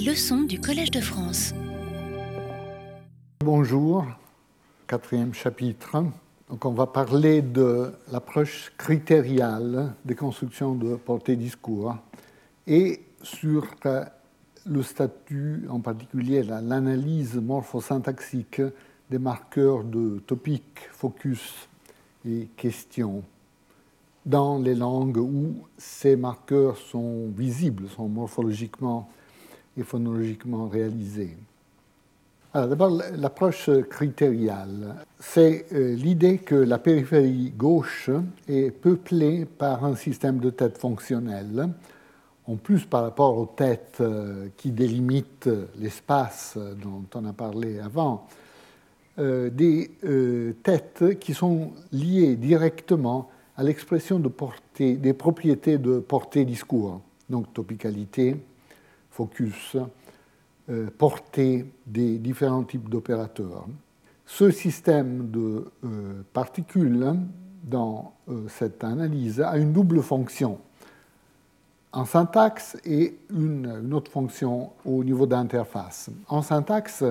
Leçons du Collège de France. Bonjour, quatrième chapitre. On va parler de l'approche critériale des constructions de portée-discours et sur le statut, en particulier l'analyse morphosyntaxique des marqueurs de topic, focus et question dans les langues où ces marqueurs sont visibles, sont morphologiquement et phonologiquement réalisés. D'abord, l'approche critériale, c'est euh, l'idée que la périphérie gauche est peuplée par un système de têtes fonctionnelles, en plus par rapport aux têtes euh, qui délimitent l'espace dont on a parlé avant, euh, des têtes qui sont liées directement à l'expression de portée, des propriétés de portée-discours, donc topicalité, focus, euh, portée des différents types d'opérateurs. Ce système de euh, particules dans euh, cette analyse a une double fonction en syntaxe et une, autre fonction au niveau d'interface. En syntaxe,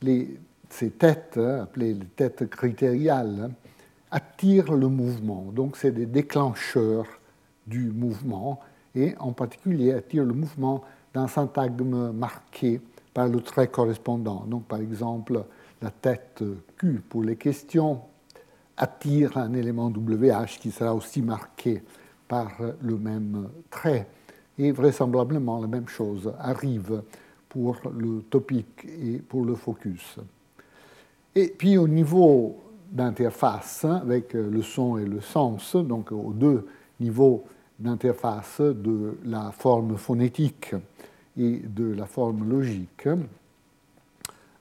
ces têtes, appelées les têtes critériales, attirent le mouvement. Donc, c'est des déclencheurs du mouvement et en particulier attirent le mouvement d'un syntagme marqué par le trait correspondant. Donc, par exemple, la tête Q pour les questions attire un élément WH qui sera aussi marqué par le même trait. Et vraisemblablement, la même chose arrive pour le topic et pour le focus. Et puis au niveau d'interface avec le son et le sens, donc aux deux niveaux d'interface de la forme phonétique et de la forme logique,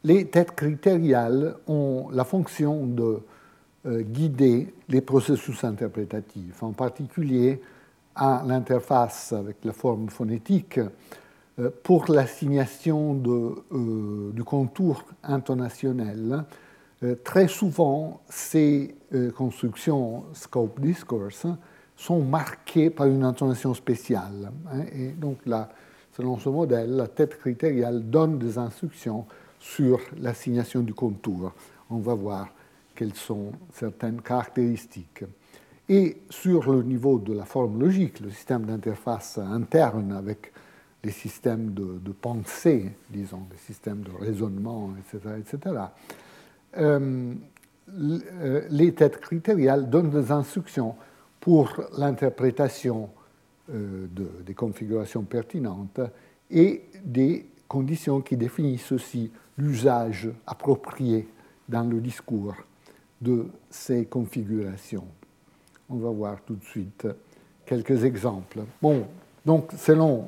les têtes critériales ont la fonction de euh, guider les processus interprétatifs, en particulier à l'interface avec la forme phonétique euh, pour l'assignation euh, du contour intonationnel euh, très souvent, ces constructions scope discourse sont marquées par une intonation spéciale. Hein, et donc, là, selon ce modèle, la tête critériale donne des instructions sur l'assignation du contour. On va voir quelles sont certaines caractéristiques. Et sur le niveau de la forme logique, le système d'interface interne avec les systèmes de, pensée, disons, les systèmes de raisonnement, etc., etc., euh, euh, les têtes critériales donnent des instructions pour l'interprétation euh, des configurations pertinentes et des conditions qui définissent aussi l'usage approprié dans le discours de ces configurations. On va voir tout de suite quelques exemples. Bon, donc selon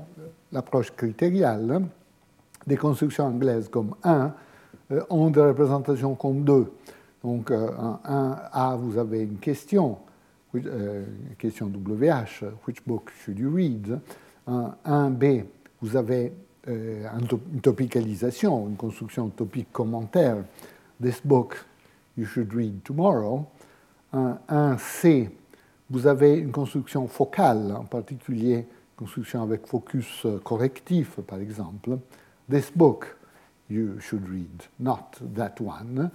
l'approche critériale, des constructions anglaises comme 1 euh, ont des représentations comme deux. Donc, euh, un, A, vous avez une question, euh, question WH, which book should you read? Un, B, vous avez une topicalisation, une construction topique commentaire, this book you should read tomorrow. Un, C, vous avez une construction focale, en particulier construction avec focus correctif, par exemple. This book you should read, not that one,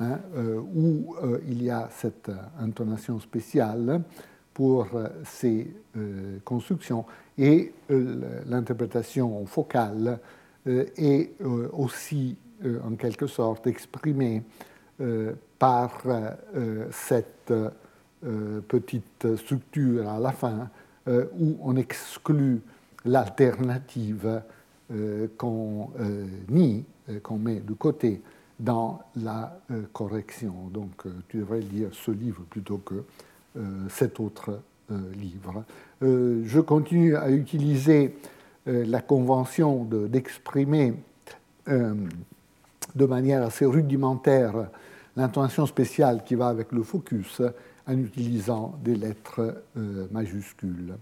hein, euh, où euh, il y a cette intonation spéciale pour euh, ces constructions. Et l'interprétation focale est aussi en quelque sorte exprimée par cette petite structure à la fin où on exclut l'alternative qu'on nie euh, qu'on met de côté dans la euh, correction. Donc euh, tu devrais lire ce livre plutôt que cet autre livre. je continue à utiliser la convention d'exprimer de, manière assez rudimentaire l'intention spéciale qui va avec le focus en utilisant des lettres majuscules.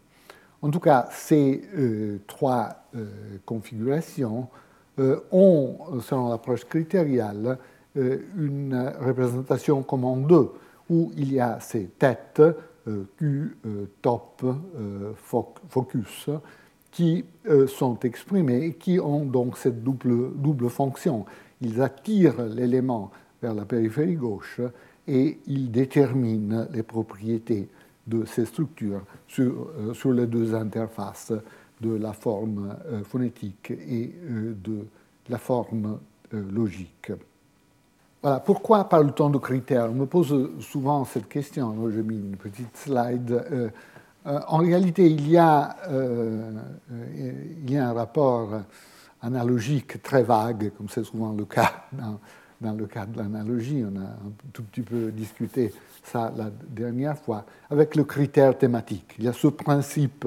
En tout cas, ces trois configurations euh, ont, selon l'approche critériale, euh, une représentation comme en deux, où il y a ces têtes, euh, Q, top, focus, qui sont exprimés et qui ont donc cette double, double fonction. Ils attirent l'élément vers la périphérie gauche et ils déterminent les propriétés de ces structures sur les deux interfaces de la forme phonétique et de la forme logique. Voilà, pourquoi parle-t-on de critères? On me pose souvent cette question. J'ai mis une petite slide. Euh, euh, en réalité, il y, a, euh, il y a un rapport analogique très vague, comme c'est souvent le cas dans, dans le cas de l'analogie. On a un tout petit peu discuté ça la dernière fois, avec le critère thématique. Il y a ce principe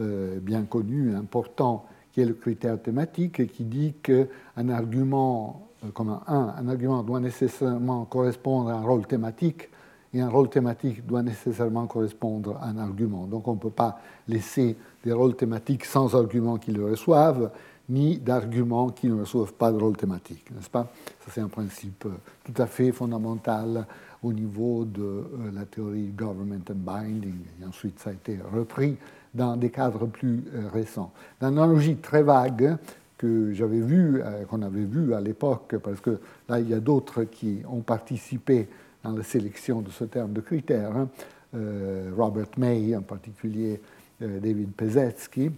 bien connu, important, qui est le critère thématique, qui dit qu'un argument euh, comme un, argument doit nécessairement correspondre à un rôle thématique, et un rôle thématique doit nécessairement correspondre à un argument. Donc on ne peut pas laisser des rôles thématiques sans arguments qui le reçoivent, ni d'arguments qui ne reçoivent pas de rôle thématique, n'est-ce pas? Ça, c'est un principe euh, tout à fait fondamental au niveau de euh, la théorie government and binding, et ensuite ça a été repris dans des cadres plus récents. L'analogie très vague que j'avais vu, euh, qu'on avait vu à l'époque, parce que là, il y a d'autres qui ont participé dans la sélection de ce terme de critères. Hein. Euh, Robert May, en particulier euh, David Pezetsky,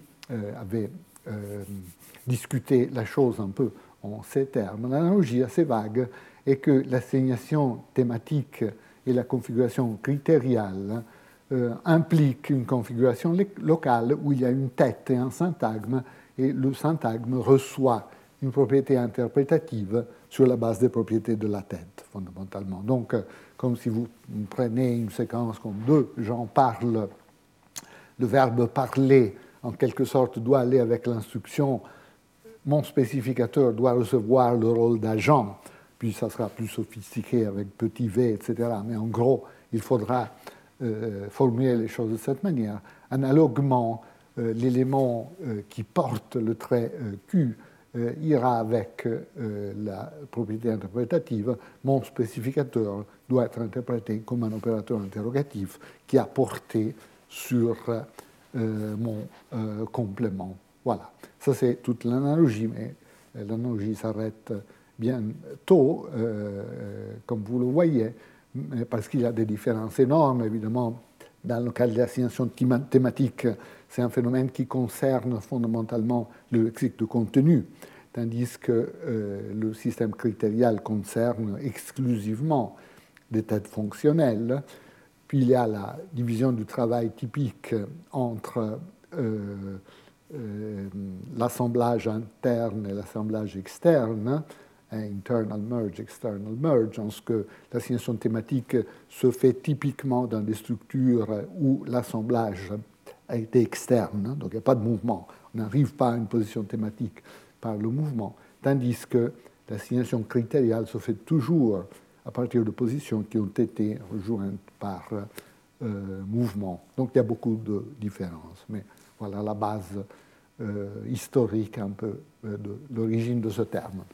avait discuté la chose un peu en ces termes. L'analogie assez vague est que l'assignation thématique et la configuration critériale impliquent une configuration locale où il y a une tête et un syntagme et le syntagme reçoit une propriété interprétative sur la base des propriétés de la tête, fondamentalement. Donc, euh, comme si vous prenez une séquence comme deux gens parlent, le verbe parler, en quelque sorte, doit aller avec l'instruction mon spécificateur doit recevoir le rôle d'agent, puis ça sera plus sophistiqué avec petit v, etc. Mais en gros, il faudra euh, formuler les choses de cette manière. Analoguement, euh, l'élément euh, qui porte le trait euh, Q ira avec la propriété interprétative, mon spécificateur doit être interprété comme un opérateur interrogatif qui a porté sur mon complément. Voilà, ça c'est toute l'analogie, mais l'analogie s'arrête bien tôt, comme vous le voyez, parce qu'il y a des différences énormes, évidemment, dans le cas de l'assignation thématique c'est un phénomène qui concerne fondamentalement le lexique de contenu, tandis que euh, le système critérial concerne exclusivement des têtes fonctionnelles. Puis il y a la division du travail typique entre euh, euh, l'assemblage interne et l'assemblage externe, internal merge, external merge, en ce que l'assignation thématique se fait typiquement dans des structures où l'assemblage a été externe, hein, donc il n'y a pas de mouvement. On n'arrive pas à une position thématique par le mouvement, tandis que l'assignation critériale se fait toujours à partir de positions qui ont été rejointes par euh, mouvement. Donc il y a beaucoup de différences, mais voilà la base euh, historique un peu euh, de l'origine de ce terme.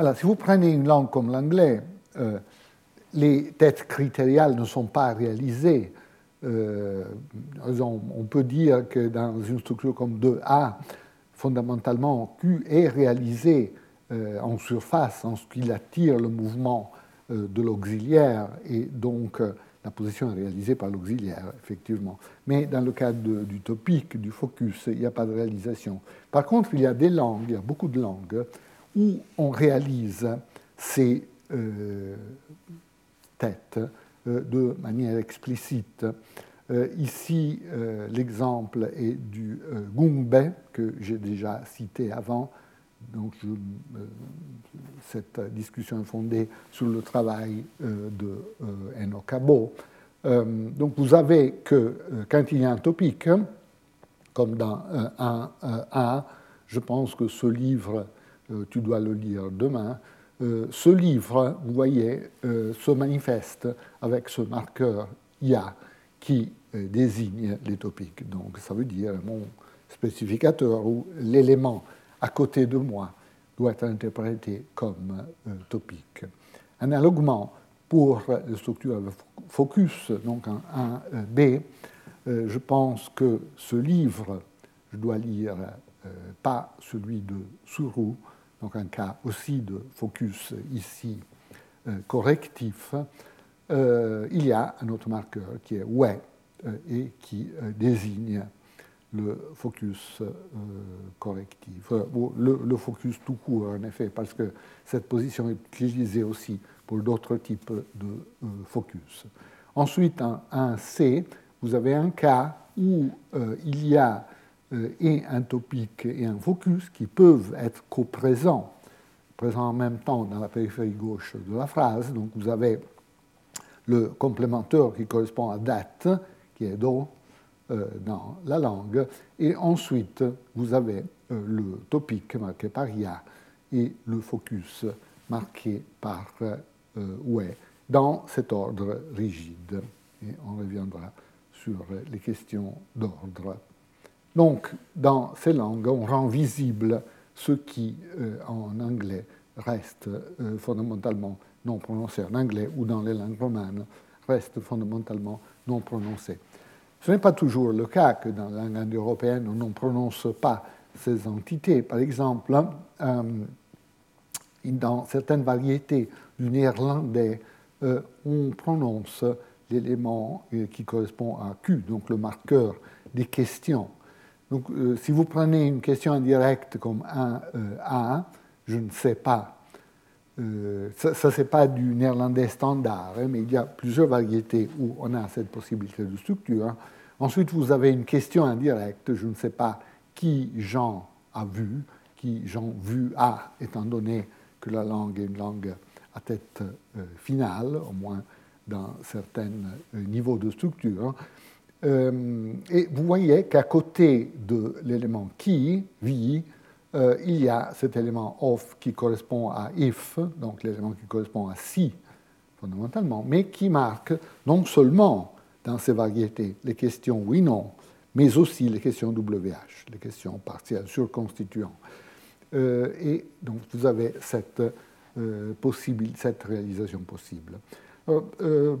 Voilà, si vous prenez une langue comme l'anglais, les têtes critériales ne sont pas réalisées euh, on peut dire que dans une structure comme 2A, fondamentalement, Q est réalisé euh, en surface en ce qu'il attire le mouvement euh, de l'auxiliaire et donc la position est réalisée par l'auxiliaire, effectivement. Mais dans le cas du topic, du focus, il n'y a pas de réalisation. Par contre, il y a des langues, il y a beaucoup de langues où on réalise ces têtes euh, de manière explicite. Euh, ici, euh, l'exemple est du Gungbe, que j'ai déjà cité avant. Donc, cette discussion est fondée sur le travail de Enokabo. donc, vous avez que quand il y a un topic, comme dans un A, je pense que ce livre, tu dois le lire demain, euh, ce livre, vous voyez, euh, se manifeste avec ce marqueur IA qui euh, désigne les topiques. Donc ça veut dire mon spécificateur ou l'élément à côté de moi doit être interprété comme topique. Analoguement, pour la structure focus, donc un, B, je pense que ce livre je dois lire pas celui de Sourou, donc un cas aussi de focus ici correctif, il y a un autre marqueur qui est ouais et qui désigne le focus correctif, le, focus tout court en effet, parce que cette position est utilisée aussi pour d'autres types de focus. Ensuite, un C, vous avez un cas où euh, il y a euh, et un topic et un focus qui peuvent être coprésents, présents en même temps dans la périphérie gauche de la phrase. Donc vous avez le complémentaire qui correspond à date, qui est do euh, dans la langue, et ensuite vous avez le topic marqué par ya et le focus marqué par ouais dans cet ordre rigide. Et on reviendra sur les questions d'ordre. Donc, dans ces langues, on rend visible ce qui, euh, en anglais, reste euh, fondamentalement non prononcé en anglais ou dans les langues romanes, reste fondamentalement non prononcé. Ce n'est pas toujours le cas que dans la langue indo-européenne, on ne prononce pas ces entités. Par exemple, euh, dans certaines variétés du néerlandais, on prononce l'élément qui correspond à Q, donc le marqueur des questions. Donc, euh, si vous prenez une question indirecte comme un euh, A, je ne sais pas. ça, ce n'est pas du néerlandais standard, hein, mais il y a plusieurs variétés où on a cette possibilité de structure. Ensuite, vous avez une question indirecte, je ne sais pas qui Jean a vu, qui Jean vu a, étant donné que la langue est une langue à tête finale, au moins dans certains euh, niveaux de structure. Euh, et vous voyez qu'à côté de l'élément qui, vi, euh, il y a cet élément of qui correspond à if, donc l'élément qui correspond à si, fondamentalement, mais qui marque non seulement dans ces variétés les questions oui-non, mais aussi les questions WH, les questions partielles surconstituantes. et donc vous avez cette, réalisation possible. Euh, euh,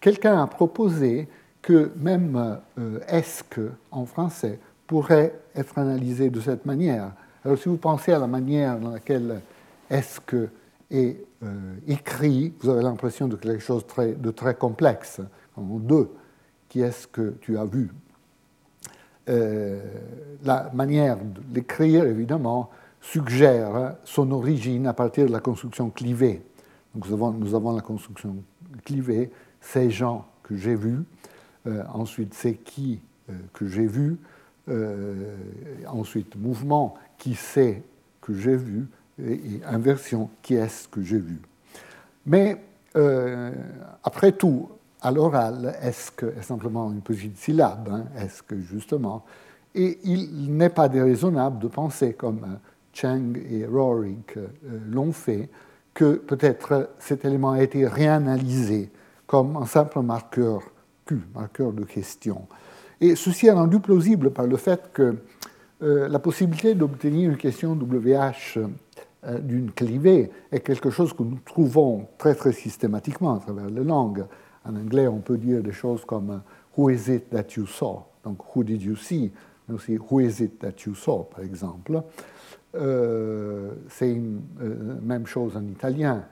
quelqu'un a proposé que même euh, est-ce en français pourrait être analysé de cette manière. Alors si vous pensez à la manière dans laquelle est-ce que est écrit, vous avez l'impression de quelque chose de très complexe, en deux, qui est-ce que tu as vu La manière de l'écrire, évidemment, suggère son origine à partir de la construction clivée. Donc nous avons, la construction clivé, ces gens que j'ai vus, euh, ensuite c'est qui euh, que j'ai vu, euh, ensuite mouvement qui c'est que j'ai vu, et, inversion qui est-ce que j'ai vu. Mais après tout, à l'oral, est-ce que est simplement une petite syllabe, hein, est-ce que justement, et il n'est pas déraisonnable de penser comme Cheng et Rorik l'ont fait, que peut-être cet élément a été réanalysé comme un simple marqueur Q, marqueur de question. Et ceci est rendu plausible par le fait que euh, la possibilité d'obtenir une question WH euh, d'une clivée est quelque chose que nous trouvons très très systématiquement à travers les langues. En anglais, on peut dire des choses comme Who is it that you saw? Donc, Who did you see? Mais aussi Who is it that you saw, par exemple. Euh, c'est euh, même chose en italien.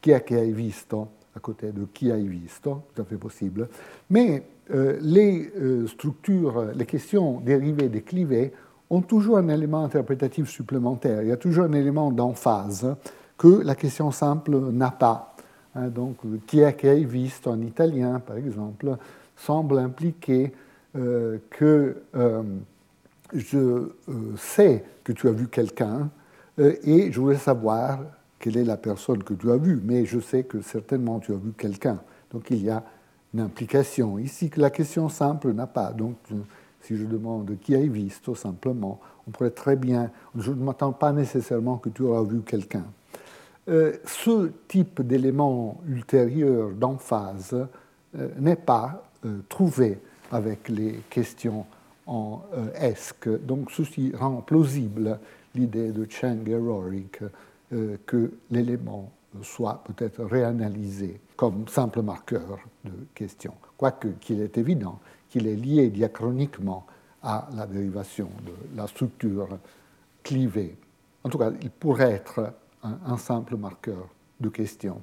Chi è che hai visto à côté de qui hai visto, tout à fait possible. Mais euh, les structures, les questions dérivées des clivées ont toujours un élément interprétatif supplémentaire. Il y a toujours un élément d'emphase que la question simple n'a pas. Hein, donc, qui che hai visto en italien, par exemple, semble impliquer que je euh, sais que tu as vu quelqu'un euh, et je voulais savoir quelle est la personne que tu as vue, mais je sais que certainement tu as vu quelqu'un. Donc il y a une implication ici la question simple n'a pas. Donc euh, si je demande qui a tout simplement, on pourrait très bien, je ne m'attends pas nécessairement que tu auras vu quelqu'un. ce type d'élément ultérieur d'emphase n'est pas trouvé avec les questions en euh, esque. Donc ceci rend plausible l'idée de Cheng et Rorik euh, que l'élément soit peut-être réanalysé comme simple marqueur de question, quoique qu'il est évident qu'il est lié diachroniquement à la dérivation de la structure clivée. En tout cas, il pourrait être un, simple marqueur de question.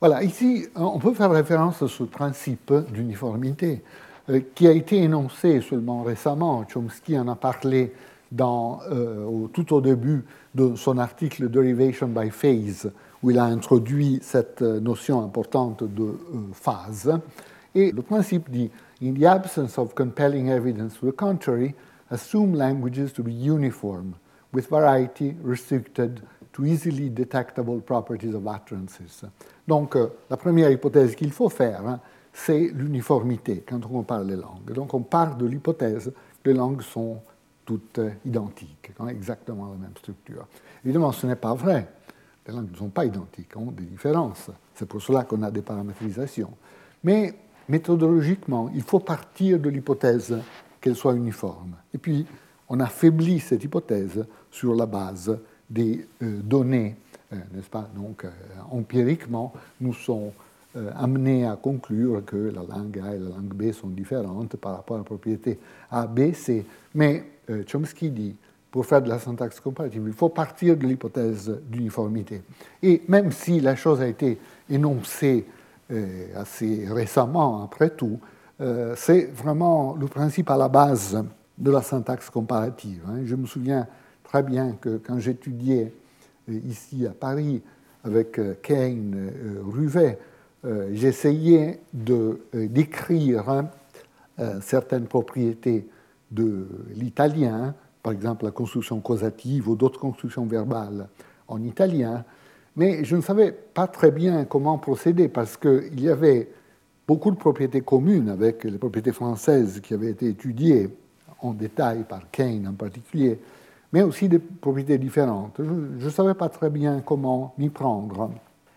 Voilà, ici, on peut faire référence à ce principe d'uniformité euh, qui a été énoncé seulement récemment. Chomsky en a parlé euh, tout au début de son article Derivation by Phase, où il a introduit cette notion importante de euh, phase. Et le principe dit In the absence of compelling evidence to the contrary, assume languages to be uniform, with variety restricted to easily detectable properties of utterances. Donc, euh, la première hypothèse qu'il faut faire, hein, c'est l'uniformité quand on compare les langues. Donc, on part de l'hypothèse que les langues sont toutes identiques, ont exactement la même structure. Évidemment, ce n'est pas vrai. Les langues ne sont pas identiques, ont des différences. C'est pour cela qu'on a des paramétrisations. Mais méthodologiquement, il faut partir de l'hypothèse qu'elle soit uniforme. Et puis, on affaiblit cette hypothèse sur la base des euh, données, euh, n'est-ce pas? Donc, euh, empiriquement, nous sommes amenés à conclure que la langue A et la langue B sont différentes par rapport à la propriété A, B, C. Mais Chomsky dit, pour faire de la syntaxe comparative, il faut partir de l'hypothèse d'uniformité. Et même si la chose a été énoncée assez récemment, après tout, c'est vraiment le principe à la base de la syntaxe comparative. Hein. Je me souviens très bien que quand j'étudiais euh, ici à Paris avec euh, Kane, euh, Ruvet, j'essayais de décrire hein, certaines propriétés de l'italien, par exemple la construction causative ou d'autres constructions verbales en italien, mais je ne savais pas très bien comment procéder parce qu'il y avait beaucoup de propriétés communes avec les propriétés françaises qui avaient été étudiées en détail par Kane en particulier, mais aussi des propriétés différentes. Je ne savais pas très bien comment m'y prendre.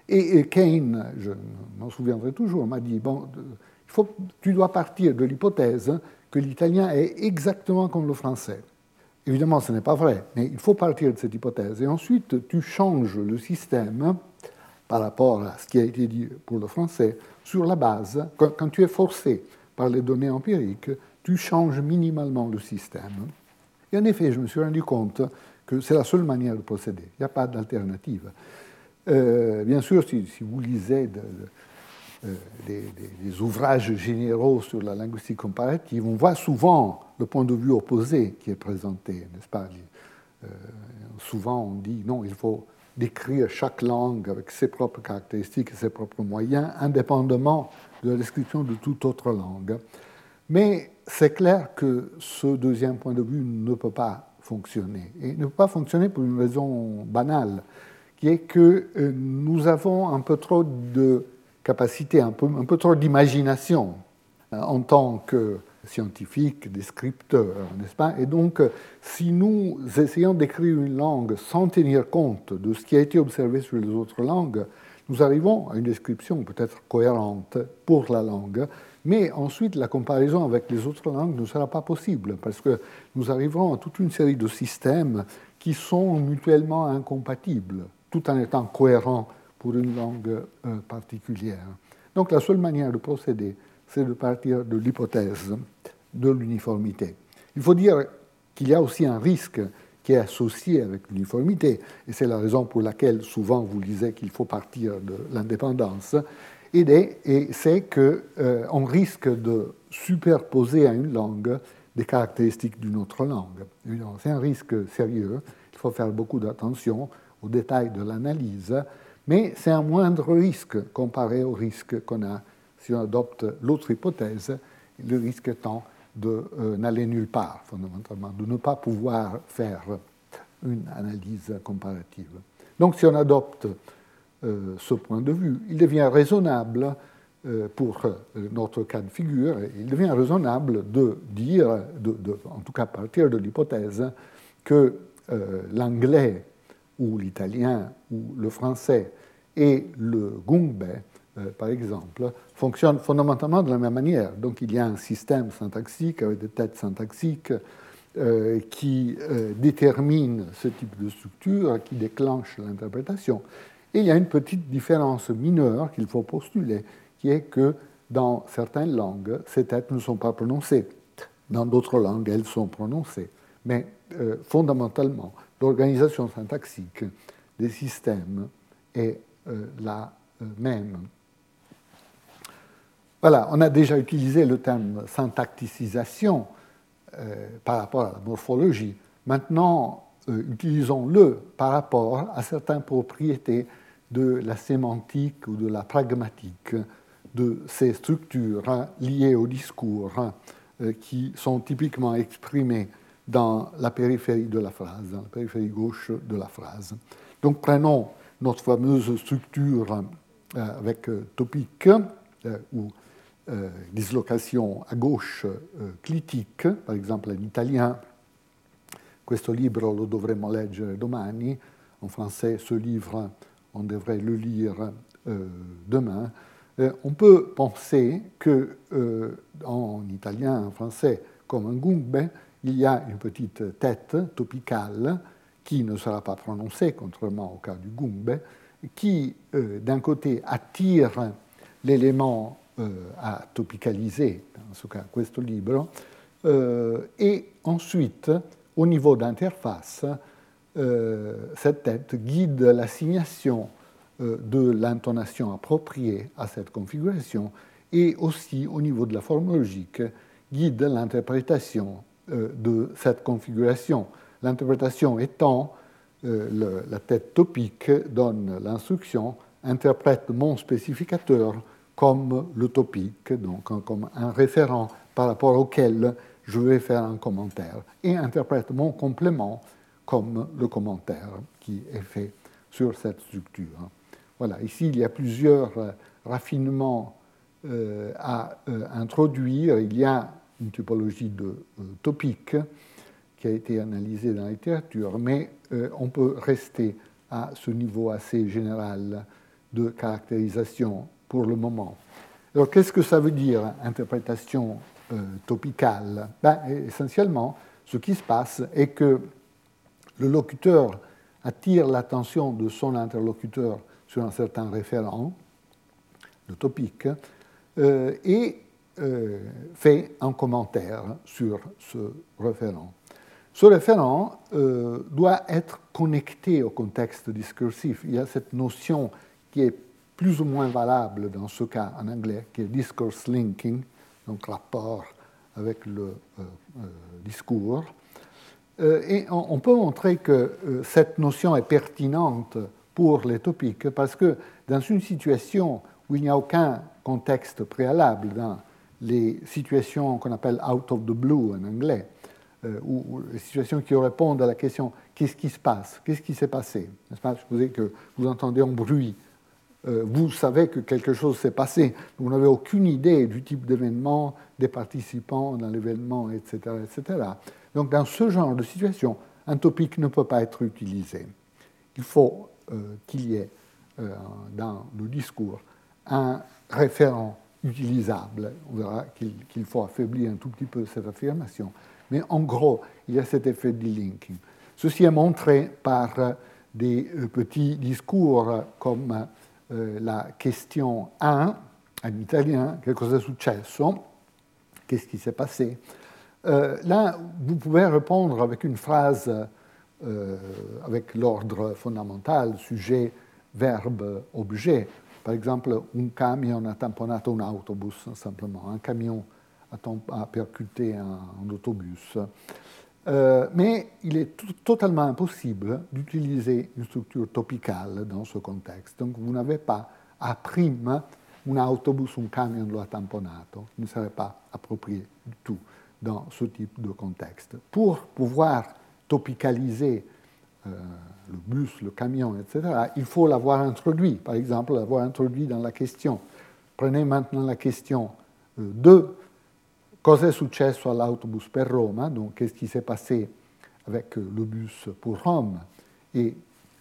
Et, Kane, je m'en souviendrai toujours, m'a dit, bon, il faut, tu dois partir de l'hypothèse que l'italien est exactement comme le français. Évidemment, ce n'est pas vrai, mais il faut partir de cette hypothèse. Et ensuite, tu changes le système par rapport à ce qui a été dit pour le français sur la base, quand tu es forcé par les données empiriques, tu changes minimalement le système. Et en effet, je me suis rendu compte que c'est la seule manière de procéder. Il n'y a pas d'alternative. Euh, bien sûr, si, vous lisez des, ouvrages généraux sur la linguistique comparative, on voit souvent le point de vue opposé qui est présenté, n'est-ce pas? Euh, Souvent, on dit non, il faut décrire chaque langue avec ses propres caractéristiques et ses propres moyens, indépendamment de la description de toute autre langue. Mais c'est clair que ce deuxième point de vue ne peut pas fonctionner. Et ne peut pas fonctionner pour une raison banale, qui est que euh, nous avons un peu trop de capacité, un peu, un peu trop d'imagination euh, en tant que scientifiques, descripteurs, n'est-ce pas Et donc, si nous essayons d'écrire une langue sans tenir compte de ce qui a été observé sur les autres langues, nous arrivons à une description peut-être cohérente pour la langue, mais ensuite, la comparaison avec les autres langues ne sera pas possible parce que nous arriverons à toute une série de systèmes qui sont mutuellement incompatibles, tout en étant cohérents pour une langue euh, particulière. Donc la seule manière de procéder, c'est de partir de l'hypothèse de l'uniformité. Il faut dire qu'il y a aussi un risque qui est associé avec l'uniformité, et c'est la raison pour laquelle souvent vous lisez qu'il faut partir de l'indépendance, et c'est qu'on euh, risque de superposer à une langue des caractéristiques d'une autre langue. C'est un risque sérieux, il faut faire beaucoup d'attention aux détails de l'analyse, mais c'est un moindre risque comparé au risque qu'on a si on adopte l'autre hypothèse, le risque étant de euh, n'aller nulle part, fondamentalement, de ne pas pouvoir faire une analyse comparative. Donc si on adopte euh, ce point de vue. Il devient raisonnable euh, pour notre cas de figure, il devient raisonnable de dire, en tout cas partir de l'hypothèse, que l'anglais ou l'italien ou le français et le gungbe, par exemple, fonctionnent fondamentalement de la même manière. Donc il y a un système syntaxique avec des têtes syntaxiques qui détermine ce type de structure, qui déclenche l'interprétation. Et il y a une petite différence mineure qu'il faut postuler, qui est que dans certaines langues, ces têtes ne sont pas prononcées. dans d'autres langues, elles sont prononcées. Mais euh, fondamentalement, l'organisation syntaxique des systèmes est euh, la euh, même. Voilà, on a déjà utilisé le terme syntacticisation par rapport à la morphologie. Maintenant, utilisons-le par rapport à certaines propriétés de la sémantique ou de la pragmatique de ces structures hein, liées au discours hein, qui sont typiquement exprimées dans la périphérie de la phrase, dans la périphérie gauche de la phrase. Donc prenons notre fameuse structure euh, avec euh, topique euh, ou dislocation à gauche clitique, par exemple en italien. Questo libro lo dovremmo leggere domani, en français ce livre on devrait le lire demain. on peut penser que en italien, en français, comme un gumbe, il y a une petite tête topicale qui ne sera pas prononcée, contrairement au cas du gumbe, qui, euh, d'un côté, attire l'élément euh, à topicaliser, dans ce cas, questo libro, euh, et ensuite, au niveau d'interface, cette tête guide l'assignation de l'intonation appropriée à cette configuration et aussi, au niveau de la forme logique, guide l'interprétation de cette configuration. L'interprétation étant euh, la tête topique donne l'instruction interprète mon spécificateur comme le topique, donc comme un référent par rapport auquel je vais faire un commentaire, et interprète mon complément comme le commentaire qui est fait sur cette structure. Voilà, ici il y a plusieurs euh, raffinements à introduire. Il y a une typologie de euh, topique qui a été analysée dans la littérature, mais euh, on peut rester à ce niveau assez général de caractérisation pour le moment. Alors qu'est-ce que ça veut dire interprétation euh, topicale? Ben, Essentiellement, ce qui se passe est que le locuteur attire l'attention de son interlocuteur sur un certain référent, le topique, et euh, fait un commentaire sur ce référent. Ce référent euh, doit être connecté au contexte discursif. Il y a cette notion qui est plus ou moins valable dans ce cas en anglais, qui est discourse linking, donc rapport avec le euh, discours. et on, peut montrer que cette notion est pertinente pour les topiques parce que dans une situation où il n'y a aucun contexte préalable les situations qu'on appelle out of the blue en anglais, euh, ou, les situations qui répondent à la question qu'est-ce qui se passe, qu'est-ce qui s'est passé? Pas? Supposez que vous entendez un bruit, euh, vous savez que quelque chose s'est passé, vous n'avez aucune idée du type d'événement, des participants dans l'événement, etc., etc. Donc dans ce genre de situation, un topic ne peut pas être utilisé. Il faut euh, qu'il y ait dans le discours un référent utilisable. On verra qu'il faut affaiblir un tout petit peu cette affirmation. Mais en gros, il y a cet effet de linking. Ceci est montré par des euh, petits discours comme euh, la question 1 en italien, che cosa è successo, qu'est-ce qui s'est passé? Euh, là, vous pouvez répondre avec une phrase avec l'ordre fondamental, sujet, verbe, objet. Par exemple, un camion a tamponnato un autobus, simplement. Un camion a, percuté un, autobus. Euh, mais il est totalement impossible d'utiliser une structure topicale dans ce contexte. Donc vous n'avez pas à prime un autobus, un camion lo ha tamponato. Ce ne serait pas approprié du tout dans ce type de contexte. Pour pouvoir topicaliser euh, le bus, le camion, etc., il faut l'avoir introduit. Par exemple, l'avoir introduit dans la question. Prenez maintenant la question 2. Euh, Cosa è successo all'autobus per Roma Donc, qu'est-ce qui s'est passé avec euh, le bus pour Rome et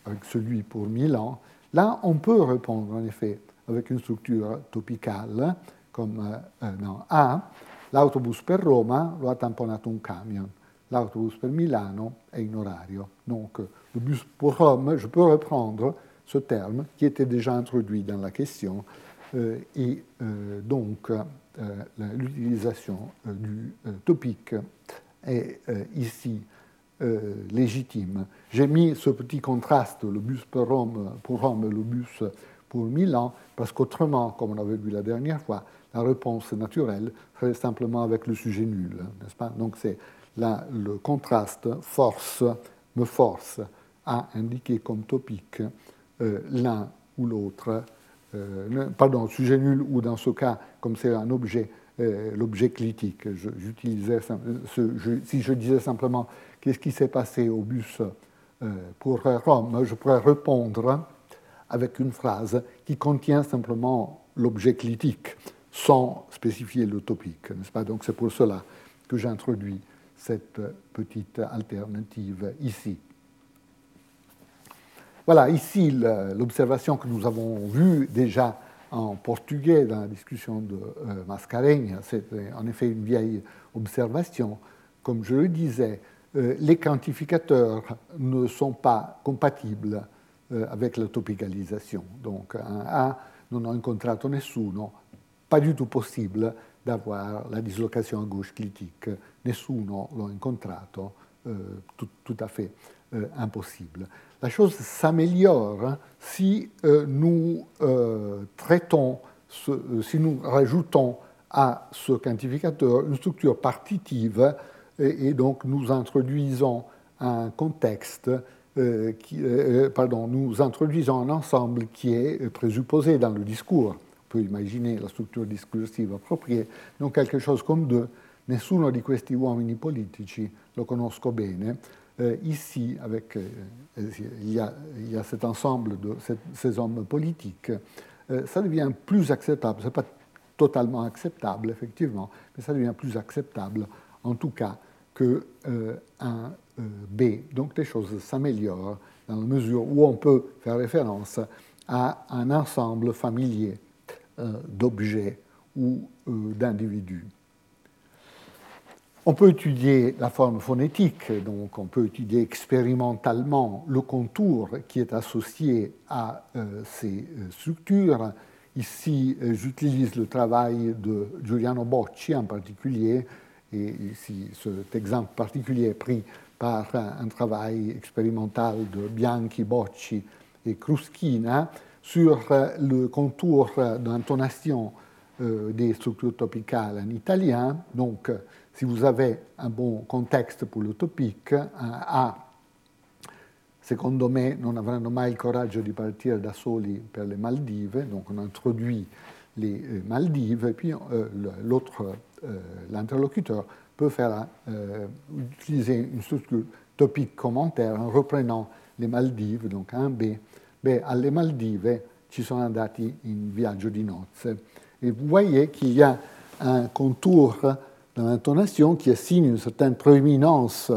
avec celui pour Milan Là, on peut répondre, en effet, avec une structure topicale, comme dans A. L'autobus per Roma lo ha tamponato un camion l'autobus per Milano est in orario. Donc, le bus pour Rome, je peux reprendre ce terme qui était déjà introduit dans la question. Euh, et euh, donc, l'utilisation du topique est ici légitime. J'ai mis ce petit contraste, le bus pour Rome, pour Rome et le bus pour Milan, parce qu'autrement, comme on avait vu la dernière fois, la réponse naturelle serait simplement avec le sujet nul, n'est-ce pas? Donc c'est le contraste force, me force à indiquer comme topique euh, l'un ou l'autre, euh, pardon, sujet nul ou dans ce cas, comme c'est un objet, euh, l'objet clitique. si je disais simplement qu'est-ce qui s'est passé au bus pour Rome, je pourrais répondre avec une phrase qui contient simplement l'objet clitique sans spécifier le topique, n'est-ce pas? Donc c'est pour cela que j'introduis cette petite alternative ici. Voilà, ici l'observation que nous avons vue déjà en portugais dans la discussion de euh, Mascarenhas, c'est en effet une vieille observation. Comme je le disais, euh, les quantificateurs ne sont pas compatibles euh, avec la topicalisation. Donc un A non ho incontrato nessuno, pas du tout possible d'avoir la dislocation à gauche critique. Nessuno l'ho incontrato, euh, tout, tout, à fait euh, impossible. La chose s'améliore hein, si euh, nous euh, traitons, ce, euh, si nous rajoutons à ce quantificateur une structure partitive et, et donc nous introduisons un contexte euh, qui, euh, pardon, nous introduisons un ensemble qui est présupposé dans le discours. Peut imaginer la structure discursive appropriée, donc quelque chose comme de nessuno di questi uomini politici lo conosco bene. Euh, ici, avec, euh, il, y a, il, y a, cet ensemble de cette, ces hommes politiques, euh, ça devient plus acceptable. Ce n'est pas totalement acceptable, effectivement, mais ça devient plus acceptable, en tout cas, qu'un euh, euh, B. Donc les choses s'améliorent dans la mesure où on peut faire référence à un ensemble familier d'objets ou d'individus. On peut étudier la forme phonétique, donc on peut étudier expérimentalement le contour qui est associé à ces structures. Ici, j'utilise le travail de Giuliano Bocci en particulier, et ici cet exemple particulier est pris par un travail expérimental de Bianchi, Bocci et Kruskina sur le contour d'intonation euh, des structures topicales en italien. Donc, si vous avez un bon contexte pour le topic, A, secondo me, non avranno mai il coraggio di partire da soli per le Maldive, donc on introduit les euh, Maldives, et puis euh, l'autre, l'interlocuteur, peut faire euh, utiliser une structure topique commentaire en reprenant les Maldives, donc un B. Beh, alle Maldive ci sono andati in viaggio di nozze. Et vous voyez qu'il y a un contour dans l'intonation qui assigne une certaine prééminence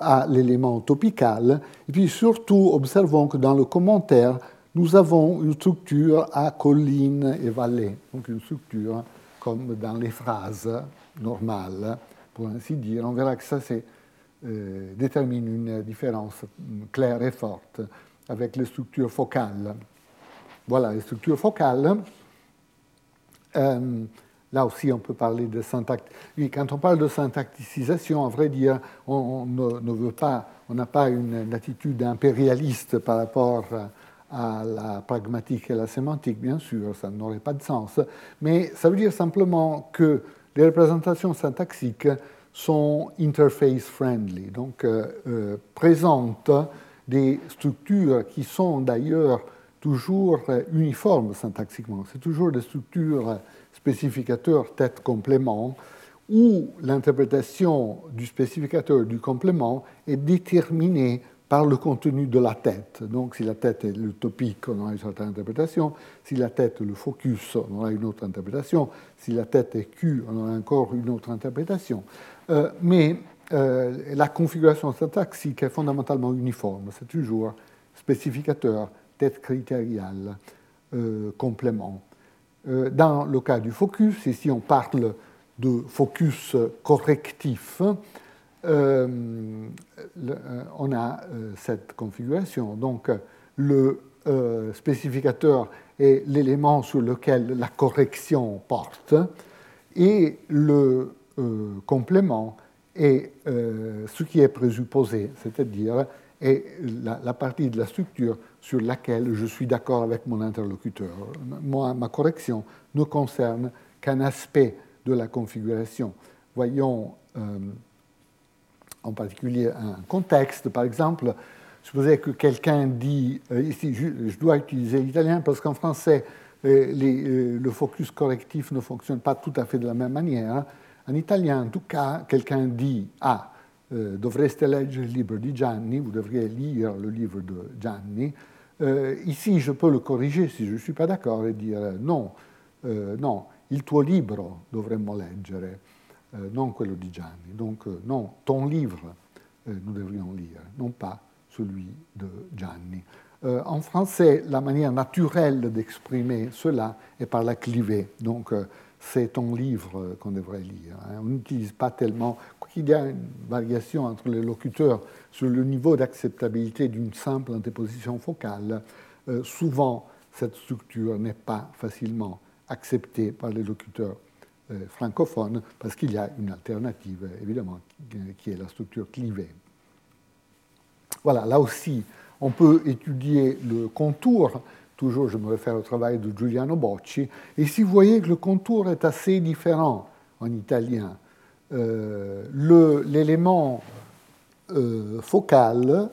à l'élément topical. Et puis surtout, observons que dans le commentaire, nous avons une structure à colline et vallée, donc une structure comme dans les phrases normales pour ainsi dire, on verra que ça euh, détermine une différence claire et forte avec les structures focales. Voilà, les structures focales. Euh, là aussi, on peut parler de syntaxe. Oui, quand on parle de syntacticisation, à vrai dire, on, ne, veut pas, on n'a pas une, attitude impérialiste par rapport à la pragmatique et la sémantique, bien sûr, ça n'aurait pas de sens. Mais ça veut dire simplement que les représentations syntaxiques sont interface friendly, donc euh, euh, présentent des structures qui sont d'ailleurs toujours uniformes syntaxiquement. C'est toujours des structures spécificateurs tête-complément où l'interprétation du spécificateur du complément est déterminée par le contenu de la tête. Donc, si la tête est le topique, on aura une certaine interprétation. Si la tête est le focus, on aura une autre interprétation. Si la tête est Q, on aura encore une autre interprétation. Euh, mais euh, la configuration syntaxique est fondamentalement uniforme. C'est toujours spécificateur, tête critériale, euh, complément. Euh, dans le cas du focus, ici on parle de focus correctif, on a cette configuration. Donc, le spécificateur est l'élément sur lequel la correction porte. et le complément est ce qui est présupposé, c'est-à-dire est la, partie de la structure sur laquelle je suis d'accord avec mon interlocuteur. Moi, ma correction ne concerne qu'un aspect de la configuration. Voyons en particulier un contexte. Par exemple, supposez que quelqu'un dit, euh, je, dois utiliser l'italien parce qu'en français, euh, euh, le focus correctif ne fonctionne pas tout à fait de la même manière. En italien, en tout cas, quelqu'un dit Ah, dovreste leggere il libro di Gianni, vous devriez lire le livre de Gianni. ici, je peux le corriger si je ne suis pas d'accord et dire Non, non, il tuo libro dovremmo leggere. Euh, non quello di Gianni. Donc, euh, non, ton livre, euh, nous devrions lire, non pas celui de Gianni. en français, la manière naturelle d'exprimer cela est par la clivée. Donc, c'est ton livre qu'on devrait lire. Hein. On n'utilise pas tellement, qu'il y a une variation entre les locuteurs sur le niveau d'acceptabilité d'une simple antéposition focale, souvent cette structure n'est pas facilement acceptée par les locuteurs euh, francophone, parce qu'il y a une alternative, évidemment, qui est la structure clivée. Voilà, là aussi, on peut étudier le contour. Toujours, je me réfère au travail de Giuliano Bocci. Et si vous voyez que le contour est assez différent en italien, euh, l'élément euh, focal,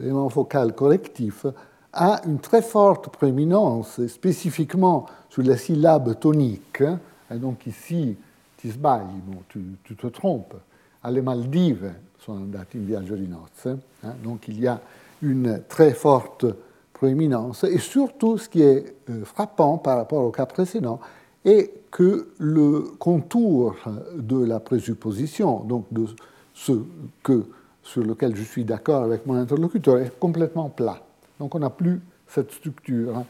l'élément focal correctif, a une très forte prééminence, spécifiquement sur la syllabe tonique, et donc ici, tu sbagli, tu, tu, te trompes. Alle Maldives sono andati in viaggio di nozze. Hein, donc il y a une très forte Et surtout, ce qui est euh, frappant par rapport au cas précédent, est que le contour de la présupposition, donc de ce que, sur lequel je suis d'accord avec mon interlocuteur, est complètement plat. Donc on n'a plus cette structure hein,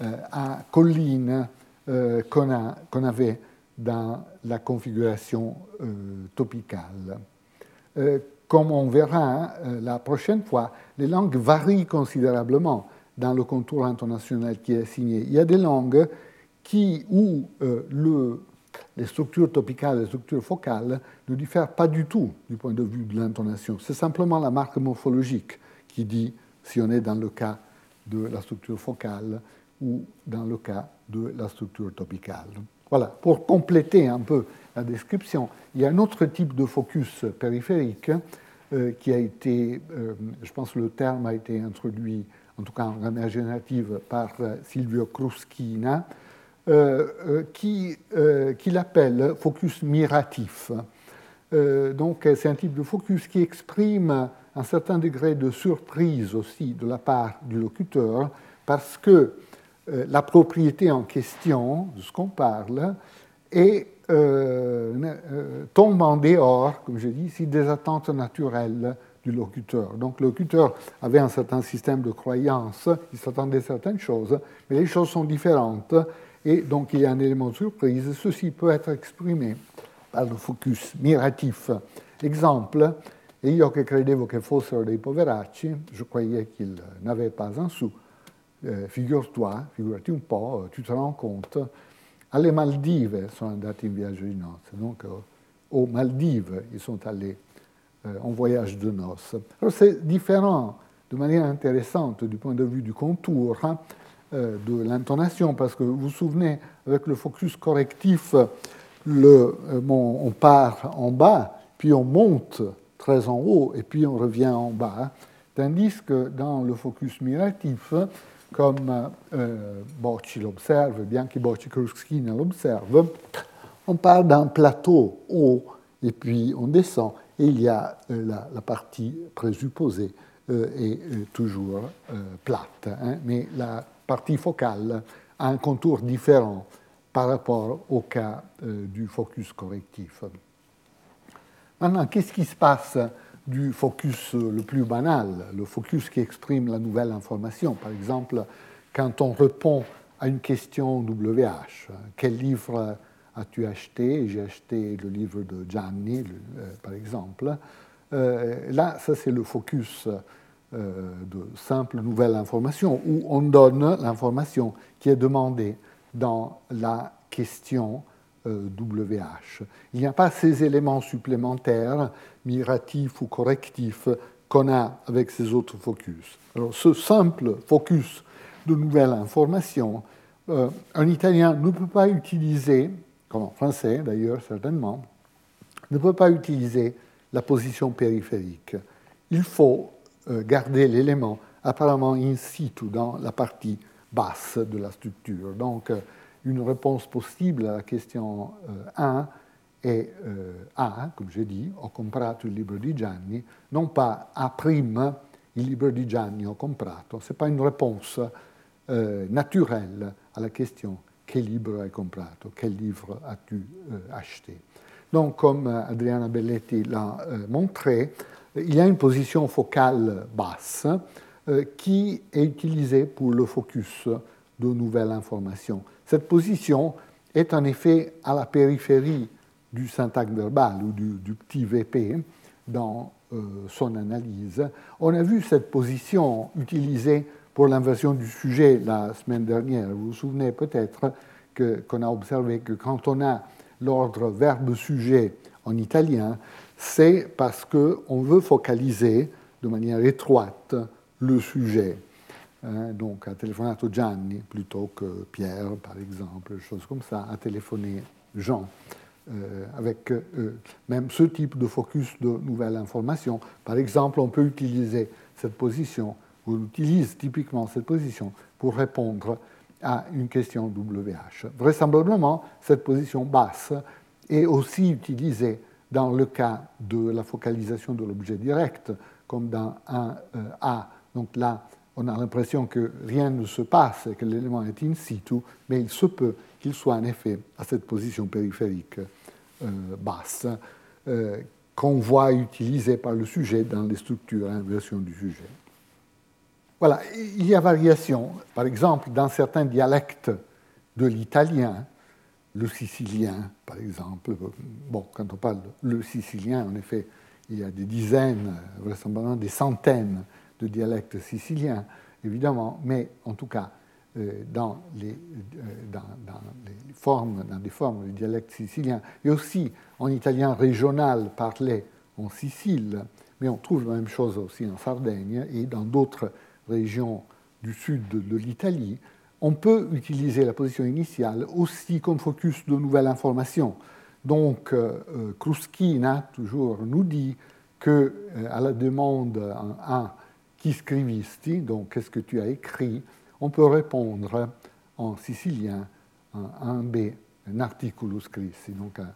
euh, à colline euh, qu'on avait dans la configuration euh, topicale. Euh, comme on verra la prochaine fois, les langues varient considérablement dans le contour intonationnel qui est assigné. Il y a des langues qui, où le, les structures topicales et les structures focales ne diffèrent pas du tout du point de vue de l'intonation. C'est simplement la marque morphologique qui dit si on est dans le cas de la structure focale ou dans le cas de la structure topicale. Voilà, pour compléter un peu la description, il y a un autre type de focus périphérique euh, qui a été, euh, je pense que le terme a été introduit, en tout cas en générative, par euh, Silvio Kruskina, qui, qui l'appelle focus miratif. donc c'est un type de focus qui exprime un certain degré de surprise aussi de la part du locuteur, parce que euh, la propriété en question de ce qu'on parle euh, euh, tombe en dehors, comme je dis ici, des attentes naturelles du locuteur. Donc le locuteur avait un certain système de croyances, il s'attendait à certaines choses, mais les choses sont différentes et donc il y a un élément de surprise. Ceci peut être exprimé par le focus miratif. Exemple, io che credevo che fossero dei poveracci, je croyais qu'ils n'avaient pas un sou, eh, figure-toi, figurati un po', tu te rends compte, alle Maldive sono andati in viaggio di nozze, donc aux Maldives, ils sont allés euh, en voyage de noces. C'est différent de manière intéressante du point de vue du contour hein, euh, de l'intonation, parce que vous vous souvenez, avec le focus correctif, euh, on part en bas, puis on monte très en haut, et puis on revient en bas, tandis que dans le focus miratif, comme euh, Bocci l'observe, que Bocci Kruskina l'observe, on part d'un plateau haut et puis on descend il y a euh, la, partie présupposée euh, est euh, toujours plate, hein, mais la partie focale a un contour différent par rapport au cas du focus correctif. Maintenant, qu'est-ce qui se passe du focus le plus banal, le focus qui exprime la nouvelle information? Par exemple, quand on répond à une question WH, quel livre as-tu acheté? J'ai acheté le livre de Gianni, euh, par exemple. Euh, là, ça c'est le focus euh, de simple nouvelle information, où on donne l'information qui est demandée dans la question WH. Il n'y a pas ces éléments supplémentaires, miratifs ou correctifs, qu'on a avec ces autres focus. Alors, ce simple focus de nouvelles informations, un Italien ne peut pas utiliser, comme en français d'ailleurs certainement, ne peut pas utiliser la position périphérique. Il faut euh, garder l'élément apparemment in situ dans la partie basse de la structure. Donc, euh, une réponse possible à la question 1 euh, est A, comme j'ai dit, ho comprato il libro di Gianni, non pas A', il libro di Gianni ho comprato. Ce n'est pas une réponse naturelle à la question quel livre hai comprato, quel livre as-tu acheté? Donc, comme Adriana Belletti l'a montré, il y a une position focale basse qui est utilisée pour le focus de nouvelles informations. Cette position est en effet à la périphérie du syntaxe verbal ou du, petit VP dans euh, son analyse. On a vu cette position utilisée pour l'inversion du sujet la semaine dernière. Vous vous souvenez peut-être qu'on a observé que quand on a l'ordre verbe-sujet en italien, c'est parce qu'on veut focaliser de manière étroite le sujet. Hein, donc, a téléphonato Gianni plutôt que Pierre, par exemple, choses comme ça, a téléphoné Jean. Euh, avec euh, même ce type de focus de nouvelles informations. Par exemple, on peut utiliser cette position, on utilise typiquement cette position pour répondre à une question WH. Vraisemblablement, cette position basse est aussi utilisée dans le cas de la focalisation de l'objet direct, comme dans un euh, A. Donc là, on a l'impression que rien ne se passe et que l'élément est in situ, mais il se peut qu'il soit en effet à cette position périphérique euh, basse euh, qu'on voit utilisée par le sujet dans les structures inversion du sujet. Voilà, il y a variation. Par exemple, dans certains dialectes de l'italien, le sicilien, par exemple. Bon, quand on parle le sicilien, en effet, il y a des dizaines, vraisemblablement des centaines de dialectes siciliens, évidemment, mais en tout cas, euh, euh, dans, les formes, dans des formes de dialectes siciliens, et aussi en italien régional parlé en Sicile, mais on trouve la même chose aussi en Sardaigne et dans d'autres régions du sud de l'Italie, on peut utiliser la position initiale aussi comme focus de nouvelles informations. Donc, euh, euh Kruskina, toujours, nous dit que euh, à la demande en A, qui scrivisti, donc qu'est-ce que tu as écrit, on peut répondre en sicilien un B, un articulus scrissi, donc un,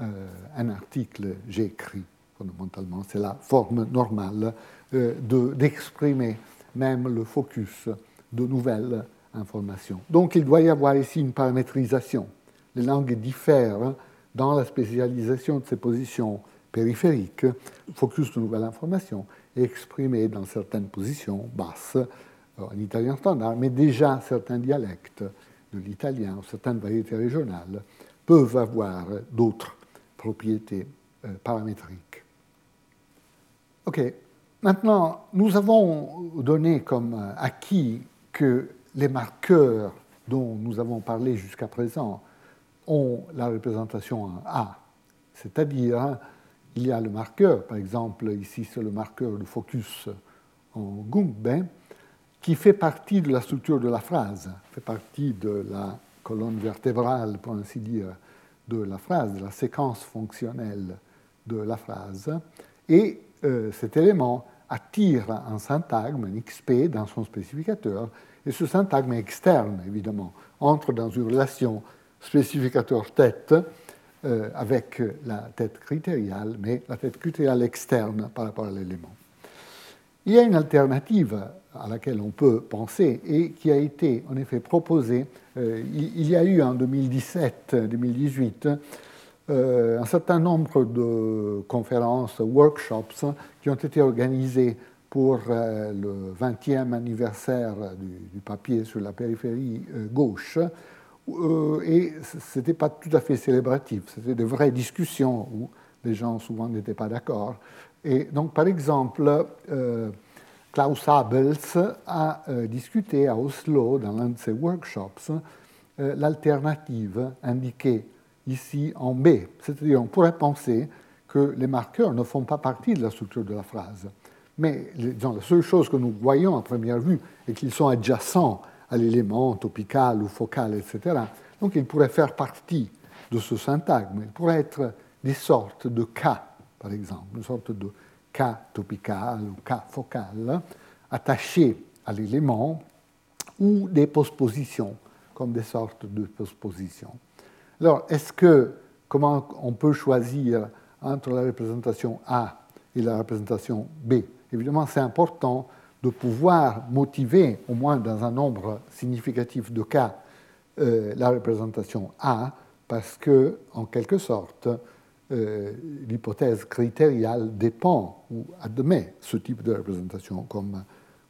euh, article j'ai écrit, fondamentalement. C'est la forme normale d'exprimer même le focus de nouvelles information. Donc il doit y avoir ici une paramétrisation. Les langues diffèrent dans la spécialisation de ces positions périphériques, focus de nouvelles informations, exprimées dans certaines positions basses euh, en italien standard, mais déjà certains dialectes de l'italien, certaines variétés régionales, peuvent avoir d'autres propriétés euh, paramétriques. OK. Maintenant, nous avons donné comme acquis que les marqueurs dont nous avons parlé jusqu'à présent ont la représentation en A. C'est-à-dire, il y a le marqueur, par exemple, ici c'est le marqueur de focus en Gungbe, qui fait partie de la structure de la phrase, fait partie de la colonne vertébrale, pour ainsi dire, de la phrase, de la séquence fonctionnelle de la phrase. Et euh, cet élément attire un syntagme, un XP, dans son spécificateur, et ce syntagme externe, évidemment, entre dans une relation spécificateur-tête euh, avec la tête critériale, mais la tête critériale externe par rapport à l'élément. Il y a une alternative à laquelle on peut penser et qui a été en effet proposée. Euh, il y a eu en 2017-2018 euh, un certain nombre de conférences, workshops qui ont été organisés pour euh, le 20e anniversaire du, papier sur la périphérie euh, gauche. Et ce n'était pas tout à fait célébratif, c'était de vraies discussions où les gens souvent n'étaient pas d'accord. Et donc, par exemple, Klaus Abels a discuté à Oslo, dans l'un de ses workshops, l'alternative indiquée ici en B. C'est-à-dire, on pourrait penser que les marqueurs ne font pas partie de la structure de la phrase. Mais la seule chose que nous voyons à première vue est qu'ils sont adjacents à l'élément topical ou focal, etc. Donc ils pourraient faire partie de ce syntagme. Ils pourraient être des sortes de cas, par exemple, une sorte de cas topical ou cas focal, attachés à l'élément, ou des postpositions, comme des sortes de postpositions. Alors, est-ce que, comment on peut choisir entre la représentation A et la représentation B? Évidemment, c'est important de pouvoir motiver, au moins dans un nombre significatif de cas, euh, la représentation A, parce que, en quelque sorte, euh, l'hypothèse critériale dépend ou admet ce type de représentation comme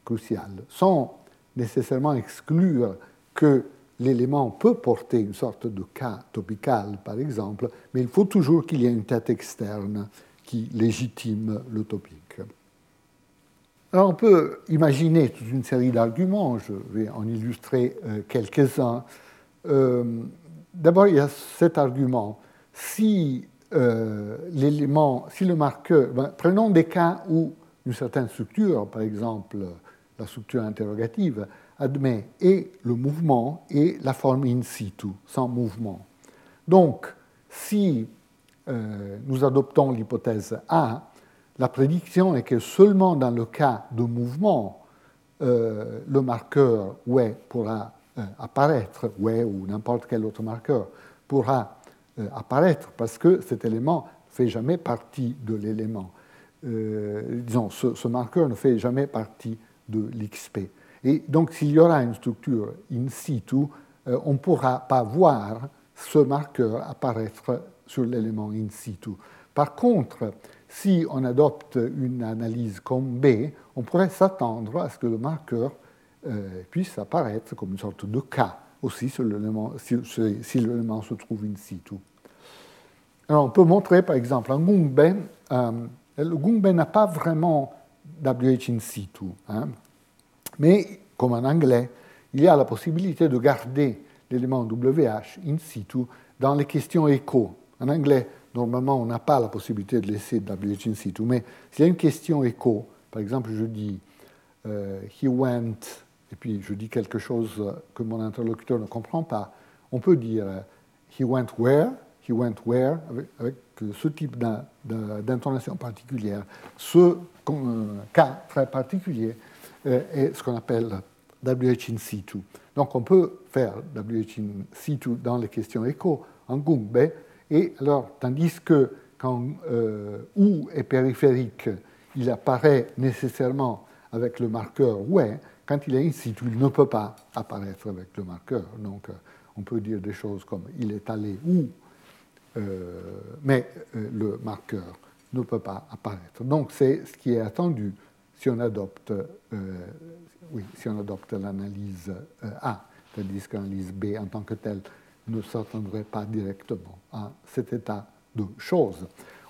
cruciale, sans nécessairement exclure que l'élément peut porter une sorte de cas topical, par exemple, mais il faut toujours qu'il y ait une tête externe qui légitime le topique. Alors on peut imaginer toute une série d'arguments, je vais en illustrer euh, quelques-uns. Euh, d'abord, il y a cet argument. Si euh, l'élément, si le marqueur, ben, prenons des cas où une certaine structure, par exemple la structure interrogative, admet et le mouvement et la forme in situ, sans mouvement. Donc, si nous adoptons l'hypothèse A, la prédiction est que seulement dans le cas de mouvement, euh, le marqueur ouais pourra euh, apparaître, ou n'importe quel autre marqueur pourra euh, apparaître parce que cet élément ne fait jamais partie de l'élément. disons, ce, marqueur ne fait jamais partie de l'XP. Et donc, s'il y aura une structure in situ, on ne pourra pas voir ce marqueur apparaître sur l'élément in situ. Par contre, si on adopte une analyse comme B, on pourrait s'attendre à ce que le marqueur euh, puisse apparaître comme une sorte de cas aussi si l'élément se trouve in situ. Alors on peut montrer par exemple un Gungbe, euh, le Gungbe n'a pas vraiment WH in situ, hein, mais comme en anglais, il y a la possibilité de garder l'élément WH in situ dans les questions écho. En anglais, normalement, on n'a pas la possibilité de laisser WH in situ. Mais s'il y a une question écho, par exemple, je dis euh, he went, et puis je dis quelque chose que mon interlocuteur ne comprend pas, on peut dire euh, he went where, he went where, avec, ce type d'intonation particulière. Ce cas très particulier euh, est ce qu'on appelle WH in situ. Donc on peut faire WH in situ dans les questions écho en Gungbe, et alors, tandis que quand euh, OU est périphérique, il apparaît nécessairement avec le marqueur ouais, quand il est in situ, il ne peut pas apparaître avec le marqueur. Donc, euh, on peut dire des choses comme il est allé où, euh, mais euh, le marqueur ne peut pas apparaître. Donc, c'est ce qui est attendu si on adopte, oui, si adopte l'analyse A, tandis que l'analyse B en tant que telle ne s'attendrait pas directement à cet état de choses.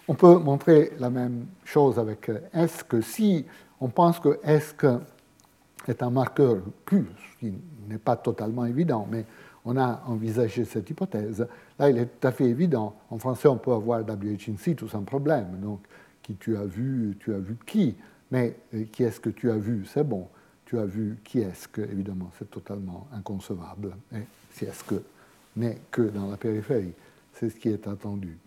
On peut montrer la même chose avec est que si on pense que est est un marqueur Q, ce qui n'est pas totalement évident, mais on a envisagé cette hypothèse, là il est tout à fait évident. En français, on peut avoir WH in situ sans problème. Donc, qui tu as vu, tu as vu qui, mais euh, qui est-ce que tu as vu, c'est bon. Tu as vu qui est-ce que, évidemment, c'est totalement inconcevable. Et si est-ce que n'est que dans la périphérie. C'est ce qui est attendu.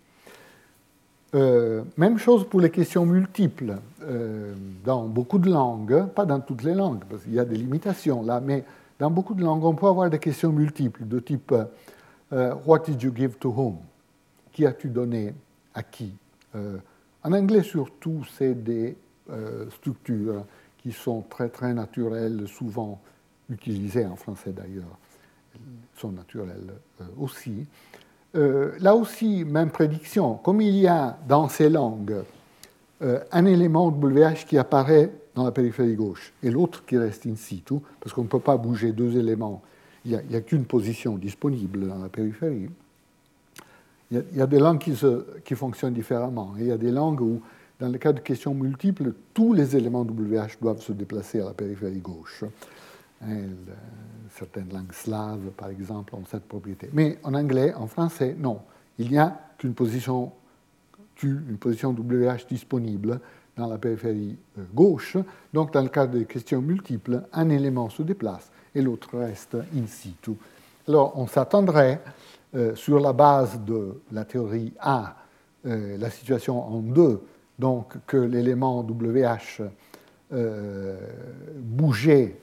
Euh, même chose pour les questions multiples. Euh, dans beaucoup de langues, pas dans toutes les langues, parce qu'il y a des limitations là, mais dans beaucoup de langues, on peut avoir des questions multiples de type What did you give to whom? Qui as-tu donné à qui? En anglais surtout, c'est des structures qui sont très très naturelles, souvent utilisées en français d'ailleurs sont naturelles euh, aussi. Euh, là aussi, même prédiction. Comme il y a dans ces langues euh, un élément WH qui apparaît dans la périphérie gauche et l'autre qui reste in situ, parce qu'on ne peut pas bouger deux éléments, il n'y a, qu'une position disponible dans la périphérie. Il y a, des langues qui, fonctionnent différemment. Il y a des langues où, dans le cas de questions multiples, tous les éléments WH doivent se déplacer à la périphérie gauche. Hein, certaines langues slaves, par exemple, ont cette propriété. Mais en anglais, en français, non. il n'y a qu'une position Q, position WH disponible dans la périphérie euh, gauche. Donc, dans le cas des questions multiples, un élément se déplace et l'autre reste in situ. Alors, on s'attendrait, euh, sur la base de la théorie A, euh, la situation en deux, donc que l'élément WH bougeait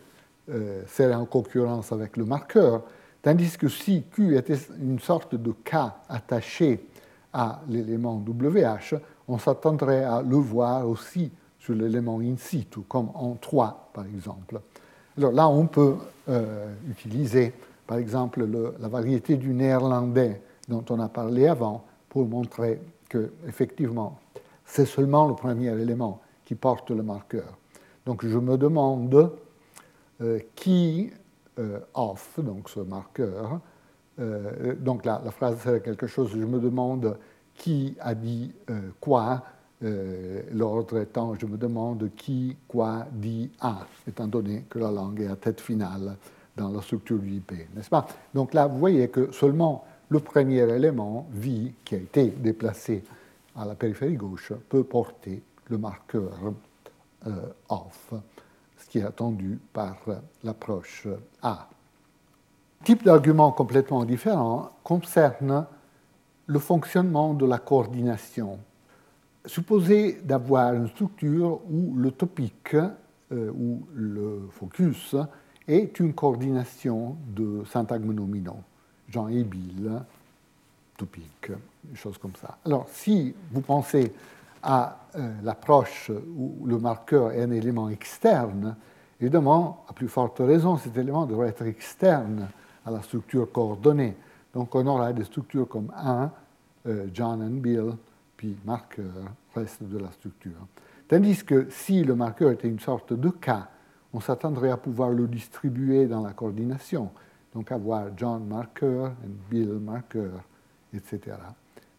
serait en concurrence avec le marqueur, tandis que si Q était une sorte de K attaché à l'élément WH, on s'attendrait à le voir aussi sur l'élément in situ, comme en 3 par exemple. Alors là, on peut euh, utiliser par exemple la variété du néerlandais dont on a parlé avant pour montrer que effectivement c'est seulement le premier élément qui porte le marqueur. Donc je me demande euh, qui euh, off, donc ce marqueur, donc la phrase c'est quelque chose, je me demande qui a dit euh, quoi, euh, l'ordre étant je me demande qui, quoi, dit a, étant donné que la langue est à tête finale dans la structure du IP, n'est-ce pas? Donc là, vous voyez que seulement le premier élément, vi, qui a été déplacé à la périphérie gauche, peut porter le marqueur euh, off, ce qui est attendu par l'approche A. Type d'argument complètement différent concerne le fonctionnement de la coordination. Supposez d'avoir une structure où le topic euh, ou le focus est une coordination de syntagmes nominaux, Jean et Bill, des choses comme ça. Alors, si vous pensez à euh, l'approche où le marqueur est un élément externe, évidemment, à plus forte raison, cet élément devrait être externe à la structure coordonnée. Donc on aura des structures comme 1, euh, John and Bill, puis marqueur, reste de la structure. Tandis que si le marqueur était une sorte de cas, on s'attendrait à pouvoir le distribuer dans la coordination, donc avoir John marqueur et Bill marqueur, etc.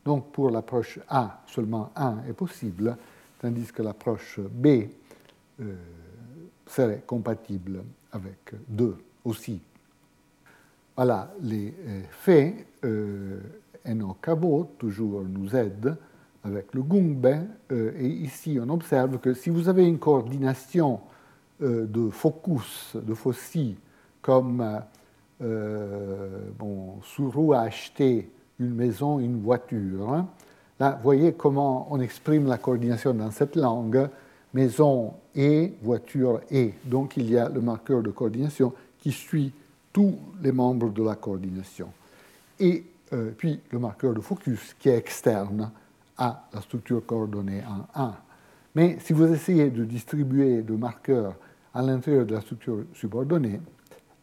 Donc pour l'approche A, seulement 1 est possible, tandis que l'approche B euh, serait compatible avec 2 aussi. Voilà les euh, faits. Euh, toujours nous aide avec le Gungbe. Euh, et ici, on observe que si vous avez une coordination de focus, de foci, comme bon, a acheté une maison, une voiture, hein, là, vous voyez comment on exprime la coordination dans cette langue maison et voiture et. Donc il y a le marqueur de coordination qui suit tous les membres de la coordination. Et euh, puis le marqueur de focus qui est externe à la structure coordonnée en 1. Mais si vous essayez de distribuer de marqueurs à l'intérieur de la structure subordonnée,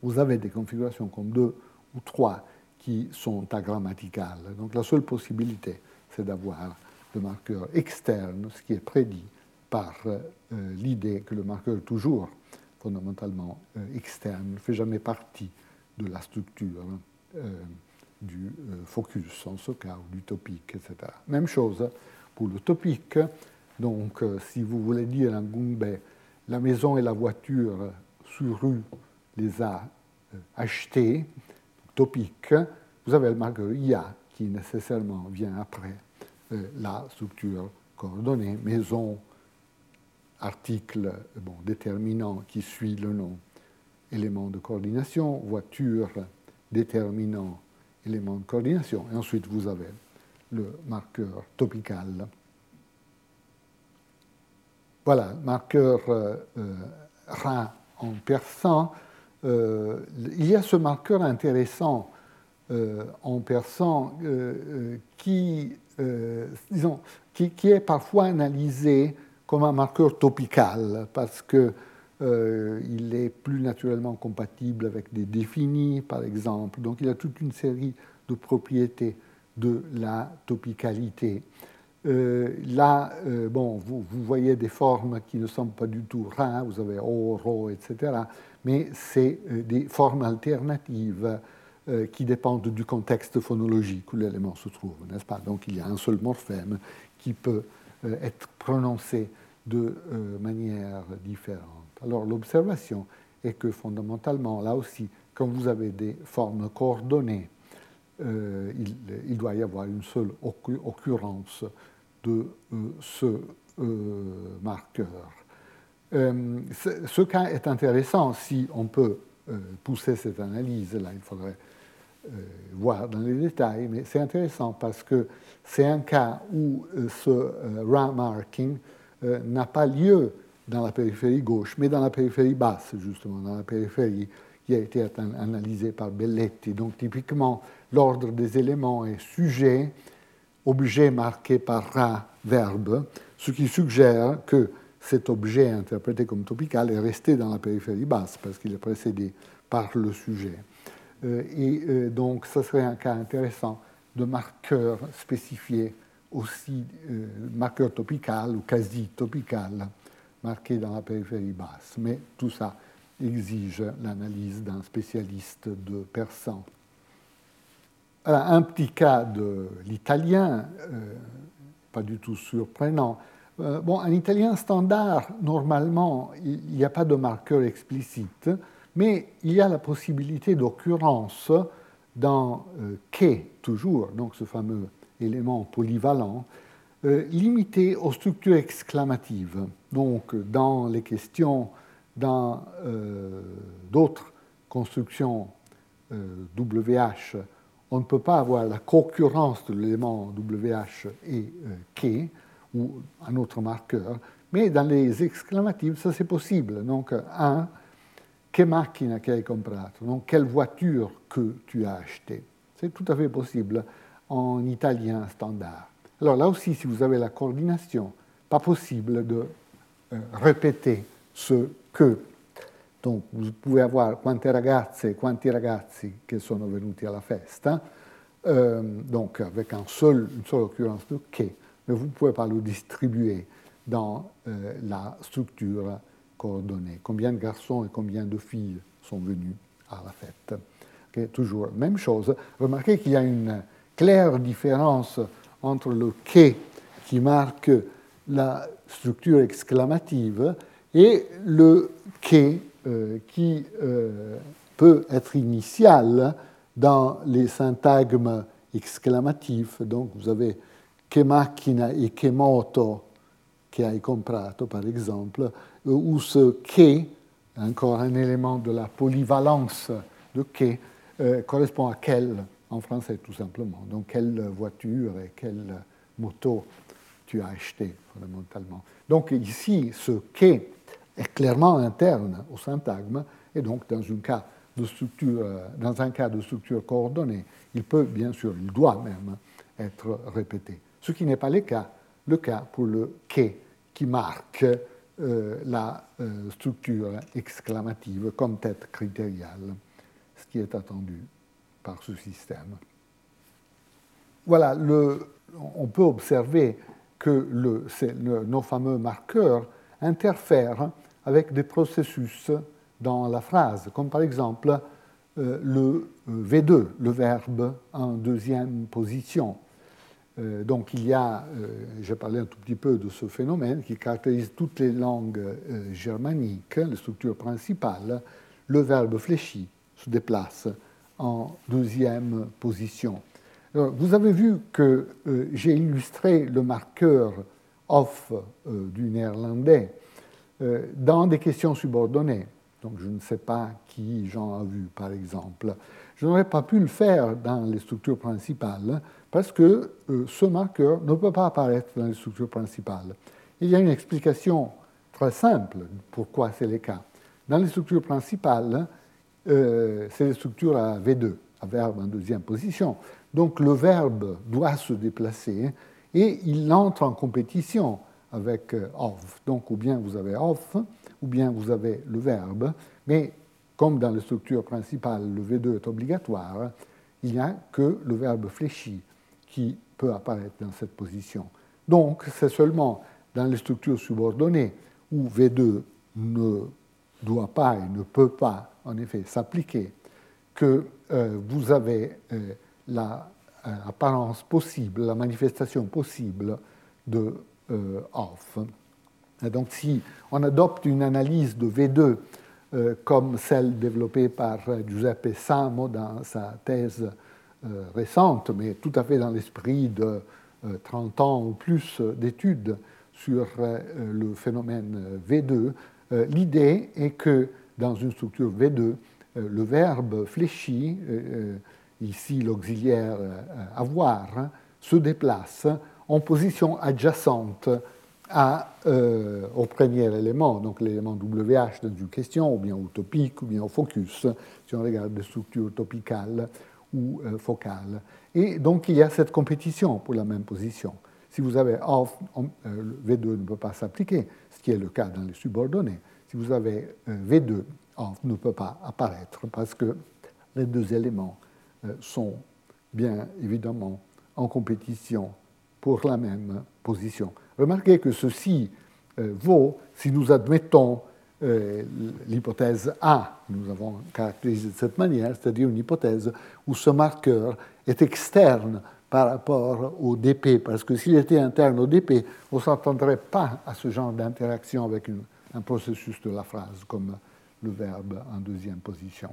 vous avez des configurations comme 2 ou 3 qui sont agrammaticales. Donc la seule possibilité, c'est d'avoir le marqueur externe, ce qui est prédit par euh, l'idée que le marqueur toujours fondamentalement euh, externe, ne fait jamais partie de la structure euh, du focus, en ce cas, ou du topic, etc. Même chose pour le topic. Donc, si vous voulez dire en Gungbe, la maison et la voiture sur rue les a achetées, topic, vous avez le marqueur IA qui nécessairement vient après la structure coordonnée, maison, article bon, déterminant qui suit le nom, élément de coordination, voiture, déterminant, élément de coordination, et ensuite vous avez le marqueur topical. Voilà, marqueur euh, euh en persan. Euh, il y a ce marqueur intéressant euh, en persan qui, disons, qui, est parfois analysé comme un marqueur topical, parce qu'il euh, est plus naturellement compatible avec des définis, par exemple. Donc il a toute une série de propriétés de la topicalité. Euh, là, euh, bon, vous, vous, voyez des formes qui ne sont pas du tout rares, vous avez O, etc., mais c'est des formes alternatives qui dépendent du contexte phonologique où l'élément se trouve, n'est-ce pas? Donc il y a un seul morphème qui peut être prononcé de euh, manière différente. Alors l'observation est que fondamentalement, là aussi, quand vous avez des formes coordonnées il, doit y avoir une seule occurrence de ce marqueur. Ce cas est intéressant si on peut pousser cette analyse. Là, il faudrait euh, voir dans les détails, mais c'est intéressant parce que c'est un cas où euh, ce euh, RA marking n'a pas lieu dans la périphérie gauche, mais dans la périphérie basse, justement, dans la périphérie qui a été analysée par Belletti. Donc typiquement, l'ordre des éléments est sujet, objet marqué par ra, verbe, ce qui suggère que cet objet interprété comme topical est resté dans la périphérie basse parce qu'il est précédé par le sujet. Euh, et euh, donc, ce serait un cas intéressant de marqueur spécifié aussi, euh, marqueur topical ou quasi topical, marqué dans la périphérie basse. Mais tout ça exige l'analyse d'un spécialiste de persan. un petit cas de l'italien, pas du tout surprenant. En italien standard, normalement, il n'y a pas de marqueur explicite mais il y a la possibilité d'occurrence dans euh, que, toujours, donc ce fameux élément polyvalent, euh, limité aux structures exclamatives. Donc, dans les questions, dans euh, d'autres constructions WH, on ne peut pas avoir la concurrence de l'élément WH et que, ou un autre marqueur, mais dans les exclamatives, ça c'est possible. Donc, un che macchina che hai comprato, non quelle voiture que tu as acheté. C'est tout à fait possible en italien standard. Alors là aussi, si vous avez la coordination, pas possible de euh, répéter ce que. Donc vous pouvez avoir quante ragazze e quanti ragazzi che sono venuti alla festa, euh, donc avec un seul, une seule occurrence de che, mais vous ne pouvez pas le distribuer dans euh, la structure coordonnées. Combien de garçons et combien de filles sont venus à la fête Toujours même chose. Remarquez qu'il y a une claire différence entre le quai qui marque la structure exclamative et le quai euh, qui euh, peut être initial dans les syntagmes exclamatifs. Donc vous avez che macchina et che moto che hai comprato, par exemple, où ce quai, encore un élément de la polyvalence de quai, euh, correspond à quelle en français tout simplement. Donc quelle voiture et quelle moto tu as acheté fondamentalement. Donc ici, ce quai est clairement interne au syntagme et donc dans, un cas de structure, dans un cas de structure coordonnée, il peut bien sûr, il doit même être répété. Ce qui n'est pas le cas, le cas pour le quai qui marque euh, la euh, structure exclamative comme tête critériale, ce qui est attendu par ce système. Voilà, on peut observer que nos fameux marqueurs interfèrent avec des processus dans la phrase, comme par exemple euh, le V2, le verbe en deuxième position. Euh, donc il y a, euh, j'ai parlé un tout petit peu de ce phénomène qui caractérise toutes les langues euh, germaniques, les structures principales, le verbe fléchi se déplace en deuxième position. vous avez vu que j'ai illustré le marqueur off du néerlandais dans des questions subordonnées. Donc je ne sais pas qui j'en ai vu, par exemple. Je n'aurais pas pu le faire dans les structures principales parce que euh, ce marqueur ne peut pas apparaître dans les structures principales. Il y a une explication très simple pourquoi c'est le cas. Dans les structures principales, euh, c'est les structures à V2, à verbe en deuxième position. Donc le verbe doit se déplacer et il entre en compétition avec euh, off. Donc ou bien vous avez off, ou bien vous avez le verbe, mais comme dans les structures principales, le V2 est obligatoire, il n'y a que le verbe fléchi qui peut apparaître dans cette position. Donc, c'est seulement dans les structures subordonnées où V2 ne doit pas et ne peut pas, en effet, s'appliquer, que euh, vous avez euh, l'apparence possible, la manifestation possible de euh, off. donc, si on adopte une analyse de V2 comme celle développée par Giuseppe Samo dans sa thèse récente, mais tout à fait dans l'esprit de 30 ans ou plus d'études sur le phénomène V2, l'idée est que dans une structure V2, le verbe fléchi, ici l'auxiliaire avoir, hein, se déplace en position adjacente euh, au premier élément, donc l'élément WH dans question, ou bien au topique, ou bien au focus, si on regarde des structures topicales ou euh, focales. Et donc il y a cette compétition pour la même position. Si vous avez off, euh, V2 ne peut pas s'appliquer, ce qui est le cas dans les subordonnés. Si vous avez V2, off ne peut pas apparaître parce que les deux éléments sont bien évidemment en compétition pour la même position. Remarquez que ceci euh, vaut si nous admettons euh, l'hypothèse A, nous avons caractérisé de cette manière, c'est-à-dire une hypothèse où ce marqueur est externe par rapport au DP, parce que s'il était interne au DP, on ne s'attendrait pas à ce genre d'interaction avec un processus de la phrase, comme le verbe en deuxième position.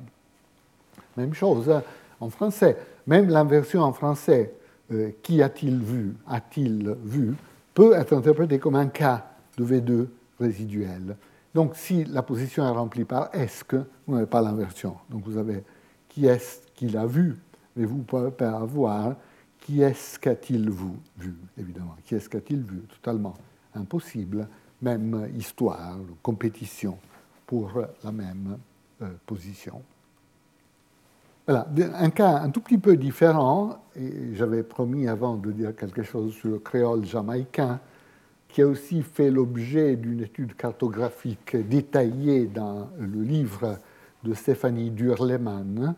Même chose en français, même l'inversion en français euh, qui a-t-il vu, a-t-il vu, peut être interprété comme un cas de V2 résiduel. Donc si la position est remplie par est-ce que, vous n'avez pas l'inversion? Donc vous avez qui est-ce qu'il a vu, mais vous pouvez pas avoir qui est-ce qu'a-t-il vu, évidemment. Qui est-ce qu'a-t-il vu? Totalement impossible. Même histoire, compétition pour la même euh, position. Voilà, un cas un tout petit peu différent, et j'avais promis avant de dire quelque chose sur le créole jamaïcain, qui a aussi fait l'objet d'une étude cartographique détaillée dans le livre de Stéphanie Durleman.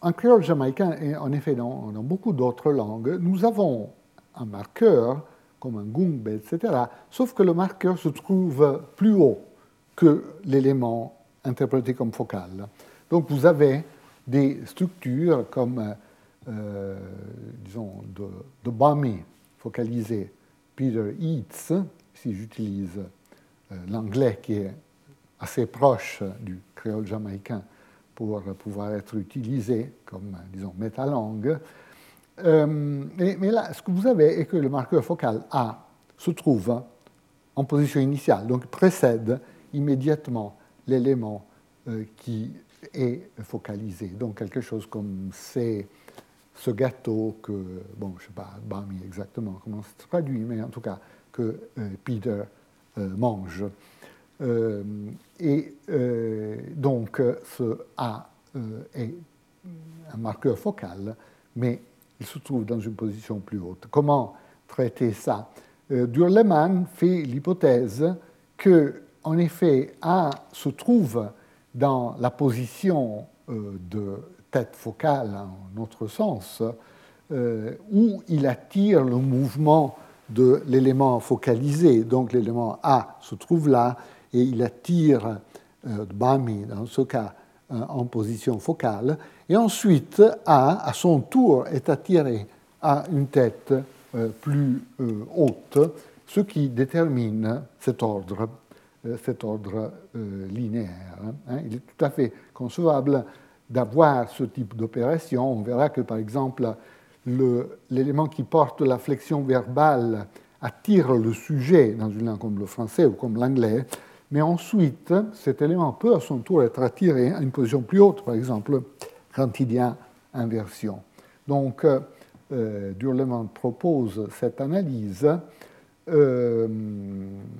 En créole jamaïcain, et en effet dans, beaucoup d'autres langues, nous avons un marqueur, comme un gumbe, etc., sauf que le marqueur se trouve plus haut que l'élément interprété comme focal. Donc vous avez des structures comme, euh, disons, de, de Bami, focalisé Peter Eats, si j'utilise euh, l'anglais qui est assez proche du créole jamaïcain pour pouvoir être utilisé comme, disons, métalangue. Euh, mais, là, ce que vous avez est que le marqueur focal A se trouve en position initiale, donc précède immédiatement l'élément qui est focalisé. Donc quelque chose comme c'est ce gâteau que, bon, je ne sais pas, Bami exactement comment c'est traduit, mais en tout cas que euh, Peter euh, mange. Euh, et donc ce A est un marqueur focal, mais il se trouve dans une position plus haute. Comment traiter ça? Durleman fait l'hypothèse que, en effet, A se trouve dans la position de tête focale, en autre sens, euh, où il attire le mouvement de l'élément focalisé. Donc l'élément A se trouve là et il attire euh, Bami, dans ce cas, en position focale. Et ensuite, A, à son tour, est attiré à une tête plus haute, ce qui détermine cet ordre. Euh, cet ordre euh, linéaire. Hein. Hein. Il est tout à fait concevable d'avoir ce type d'opération. On verra que, par exemple, l'élément qui porte la flexion verbale attire le sujet dans une langue comme le français ou comme l'anglais, mais ensuite, cet élément peut à son tour être attiré à une position plus haute, par exemple, quand il y a inversion. Donc, euh, propose cette analyse euh,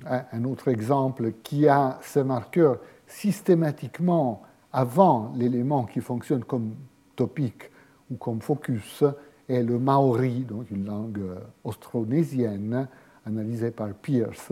un autre exemple qui a ce marqueur systématiquement avant l'élément qui fonctionne comme topique ou comme focus est le maori, donc une langue austronésienne analysée par Pierce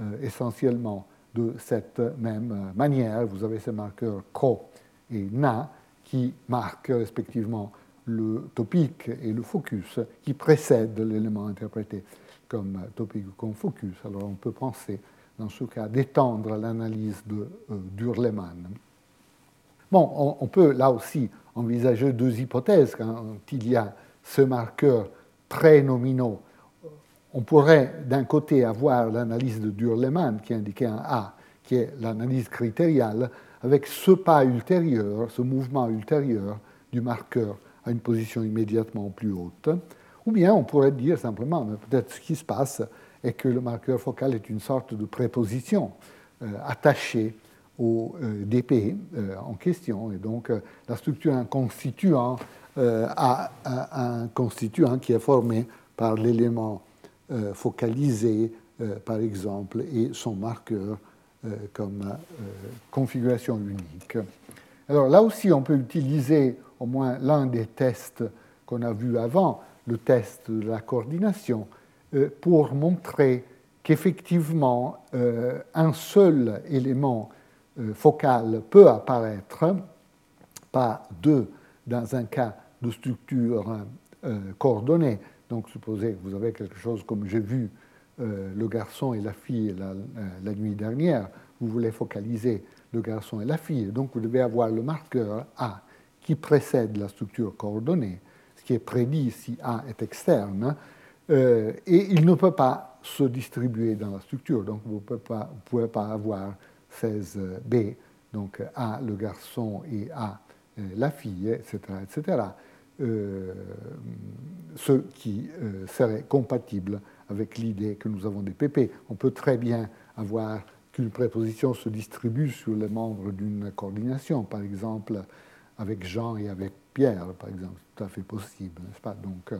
euh, essentiellement de cette même manière. Vous avez ces marqueurs ko et na qui marquent respectivement le topique et le focus qui précèdent l'élément interprété comme topic ou comme focus. Alors on peut penser, dans ce cas, d'étendre l'analyse de euh, Durleman. Bon, on, peut là aussi envisager deux hypothèses quand il y a ce marqueur très nominaux. On pourrait d'un côté avoir l'analyse de Durleman qui indiquait un A, qui est l'analyse critériale, avec ce pas ultérieur, ce mouvement ultérieur du marqueur à une position immédiatement plus haute. Ou bien on pourrait dire simplement, mais peut-être ce qui se passe est que le marqueur focal est une sorte de préposition attachée au DP en question. Et donc la structure un constituant a un constituant qui est formé par l'élément focalisé, par exemple, et son marqueur euh, comme euh, configuration unique. Alors là aussi, on peut utiliser au moins l'un des tests qu'on a vus avant, le test de la coordination, euh, pour montrer qu'effectivement, un seul élément focal peut apparaître, pas deux dans un cas de structure coordonnée. Donc supposez que vous avez quelque chose comme j'ai vu euh, le garçon et la fille la, euh, nuit dernière, vous voulez focaliser le garçon et la fille. Donc vous devez avoir le marqueur A qui précède la structure coordonnée, ce qui est prédit si A est externe, euh, et il ne peut pas se distribuer dans la structure. Donc vous ne pouvez pas avoir 16B, donc A le garçon et A la fille, etc. etc. ce qui serait compatible avec l'idée que nous avons des PP. On peut très bien avoir qu'une préposition se distribue sur les membres d'une coordination, par exemple avec Jean et avec Pierre, par exemple. Tout à fait possible, n'est-ce pas? Donc, euh,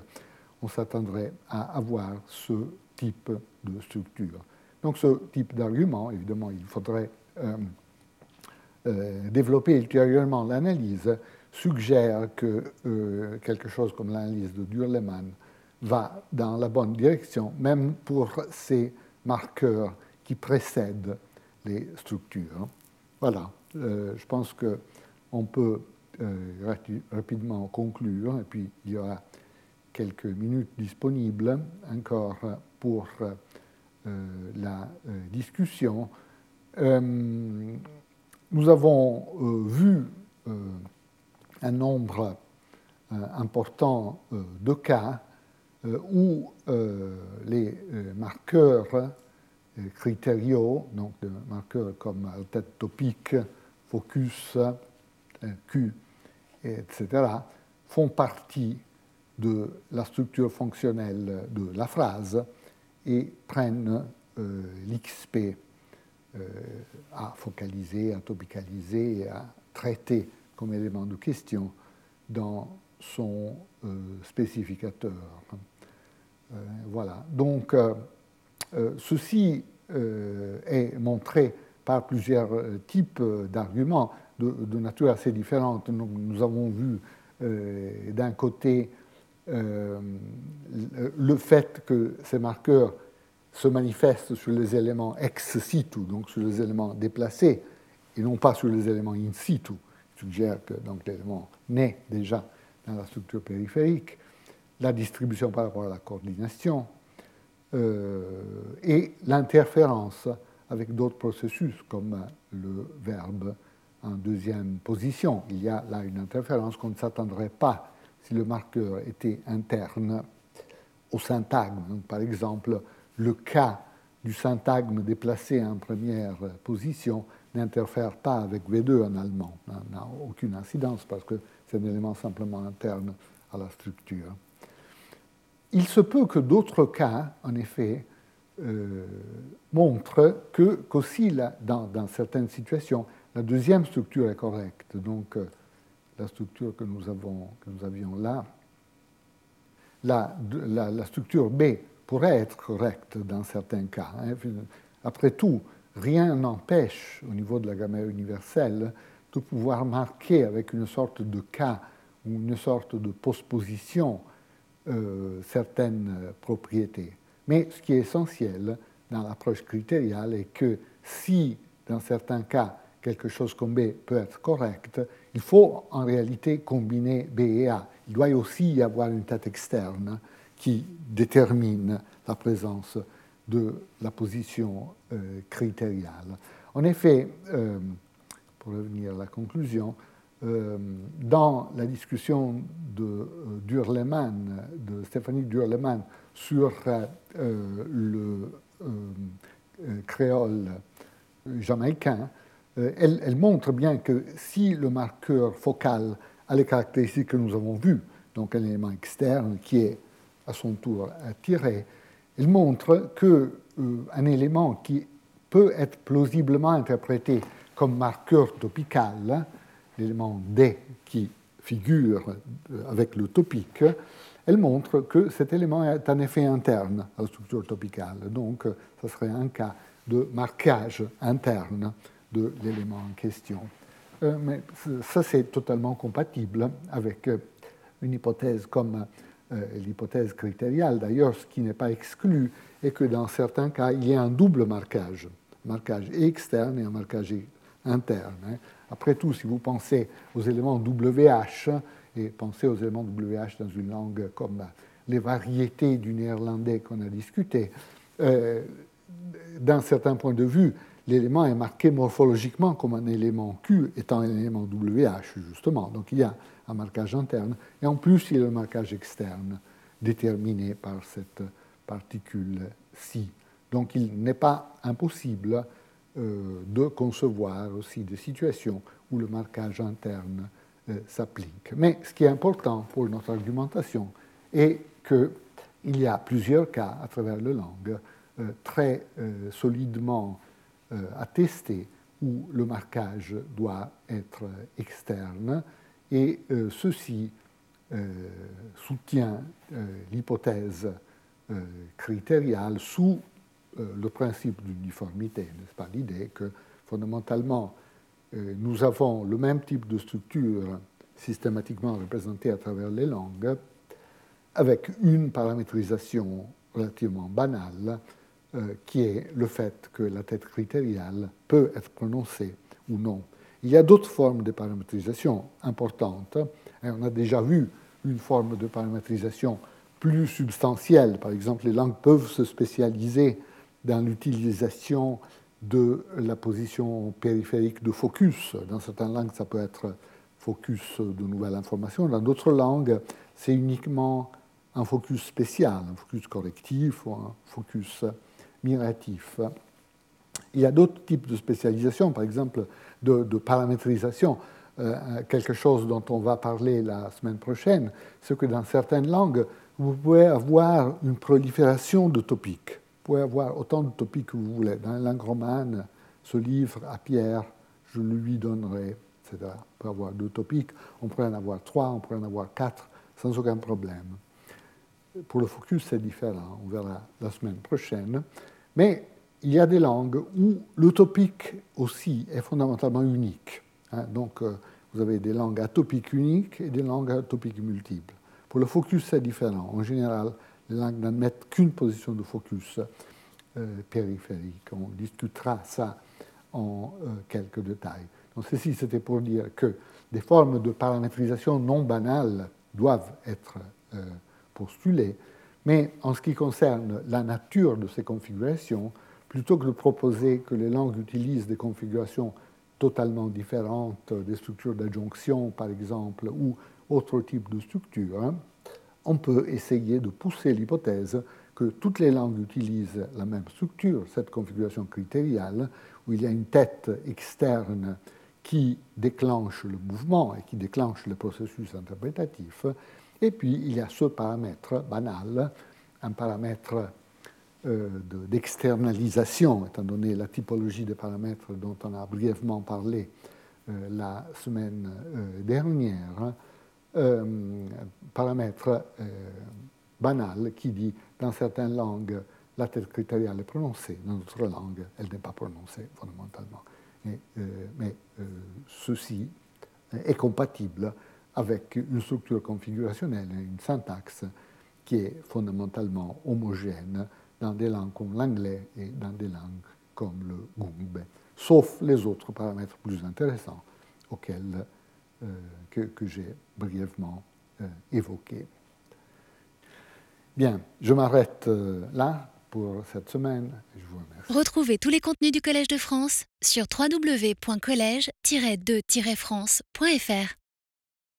on s'attendrait à avoir ce type de structure. Donc, ce type d'argument, évidemment, il faudrait euh, euh, développer ultérieurement l'analyse, suggère que quelque chose comme l'analyse de Durleman va dans la bonne direction, même pour ces marqueurs qui précèdent les structures. Voilà, euh, je pense qu'on peut euh, rapidement conclure, et puis il y aura quelques minutes disponibles encore pour euh, la discussion. Nous avons vu un nombre important de cas euh, où euh, les euh, marqueurs critériaux, donc marqueurs comme tête topique, focus, Q, etc., font partie de la structure fonctionnelle de la phrase et prennent l'XP à focaliser, à topicaliser à traiter comme élément de question dans son spécificateur. Euh, voilà. Donc, euh, euh, ceci est montré par plusieurs types d'arguments de, nature assez différente. Nous, avons vu d'un côté le fait que ces marqueurs se manifestent sur les éléments ex situ, donc sur les éléments déplacés, et non pas sur les éléments in situ, suggère que l'élément naît déjà dans la structure périphérique la distribution par rapport à la coordination euh, et l'interférence avec d'autres processus comme le verbe en deuxième position. Il y a là une interférence qu'on ne s'attendrait pas si le marqueur était interne au syntagme. par exemple, le cas du syntagme déplacé en première position n'interfère pas avec V2 en allemand, n'a aucune incidence parce que c'est un élément simplement interne à la structure. Il se peut que d'autres cas, en effet, euh, montrent que, qu'aussi dans, certaines situations, la deuxième structure est correcte. Donc, euh, la structure que nous, avions là, la, la, structure B pourrait être correcte dans certains cas. Hein. Après tout, rien n'empêche, au niveau de la grammaire universelle, de pouvoir marquer avec une sorte de cas ou une sorte de postposition euh, certaines propriétés. Mais ce qui est essentiel dans l'approche critériale est que si, dans certains cas, quelque chose comme B peut être correct, il faut en réalité combiner B et A. Il doit aussi y avoir une tête externe qui détermine la présence de la position euh, critériale. En effet, euh, pour revenir à la conclusion, euh, dans la discussion de Durleman, de Stéphanie Durleman sur le créole jamaïcain, elle, montre bien que si le marqueur focal a les caractéristiques que nous avons vues, donc un élément externe qui est à son tour attiré. Il montre qu'un un élément qui peut être plausiblement interprété comme marqueur topical, l'élément D qui figure avec le topique, elle montre que cet élément est un effet interne à la structure topicale. Donc, ce serait un cas de marquage interne de l'élément en question. Euh, mais ça, c'est totalement compatible avec une hypothèse comme euh, l'hypothèse critériale. D'ailleurs, ce qui n'est pas exclu est que dans certains cas, il y a un double marquage, un marquage externe et un marquage interne. Hein. Après tout, si vous pensez aux éléments WH, et pensez aux éléments WH dans une langue comme les variétés du néerlandais qu'on a discuté, euh, d'un certain point de vue, l'élément est marqué morphologiquement comme un élément Q étant un élément WH, justement. Donc il y a un marquage interne, et en plus il y a le marquage externe déterminé par cette particule-ci. Donc il n'est pas impossible euh, de concevoir aussi des situations où le marquage interne euh, s'applique. Mais ce qui est important pour notre argumentation est qu'il y a plusieurs cas à travers la langue euh, très solidement attestés où le marquage doit être externe et ceci soutient l'hypothèse critériale sous euh, le principe d'uniformité, n'est-ce pas L'idée que fondamentalement, euh, nous avons le même type de structure systématiquement représentée à travers les langues, avec une paramétrisation relativement banale, euh, qui est le fait que la tête critériale peut être prononcée ou non. Il y a d'autres formes de paramétrisation importantes. Et on a déjà vu une forme de paramétrisation plus substantielle. Par exemple, les langues peuvent se spécialiser dans l'utilisation de la position périphérique de focus. Dans certaines langues, ça peut être focus de nouvelles informations. Dans d'autres langues, c'est uniquement un focus spécial, un focus correctif ou un focus miratif. Il y a d'autres types de spécialisation, par exemple de, paramétrisation. Euh, quelque chose dont on va parler la semaine prochaine, c'est que dans certaines langues, vous pouvez avoir une prolifération de topiques pouvez avoir autant de topiques que vous voulez. Dans la langue romane, ce livre à Pierre, je lui donnerai, etc. On peut avoir deux topiques, on pourrait en avoir trois, on pourrait en avoir quatre, sans aucun problème. Pour le focus, c'est différent, on verra la semaine prochaine. Mais il y a des langues où le topique aussi est fondamentalement unique. Hein. Donc, euh, vous avez des langues atopiques uniques et des langues atopiques multiples. Pour le focus, c'est différent. En général, les langues n'admettent qu'une position de focus euh, périphérique. On discutera ça en euh, quelques détails. Donc ceci, c'était pour dire que des formes de paramétrisation non banales doivent être postulées, mais en ce qui concerne la nature de ces configurations, plutôt que de proposer que les langues utilisent des configurations totalement différentes, des structures d'adjonction par exemple, ou autres types de structures, hein, on peut essayer de pousser l'hypothèse que toutes les langues utilisent la même structure, cette configuration critériale, où il y a une tête externe qui déclenche le mouvement et qui déclenche le processus interprétatif, et puis il y a ce paramètre banal, un paramètre euh, d'externalisation, étant donné la typologie des paramètres dont on a brièvement parlé euh, la semaine euh, dernière, euh, paramètre banal qui dit dans certaines langues la tête critériale est prononcée, dans d'autres langues elle n'est pas prononcée fondamentalement. Mais ceci est compatible avec une structure configurationnelle, une syntaxe qui est fondamentalement homogène dans des langues comme l'anglais et dans des langues comme le gungbe, sauf les autres paramètres plus intéressants auxquels euh, que, que j'ai brièvement euh, évoqué. Bien, je m'arrête euh, là pour cette semaine. Je vous remercie. Retrouvez tous les contenus du Collège de France sur www.colège-2-france.fr.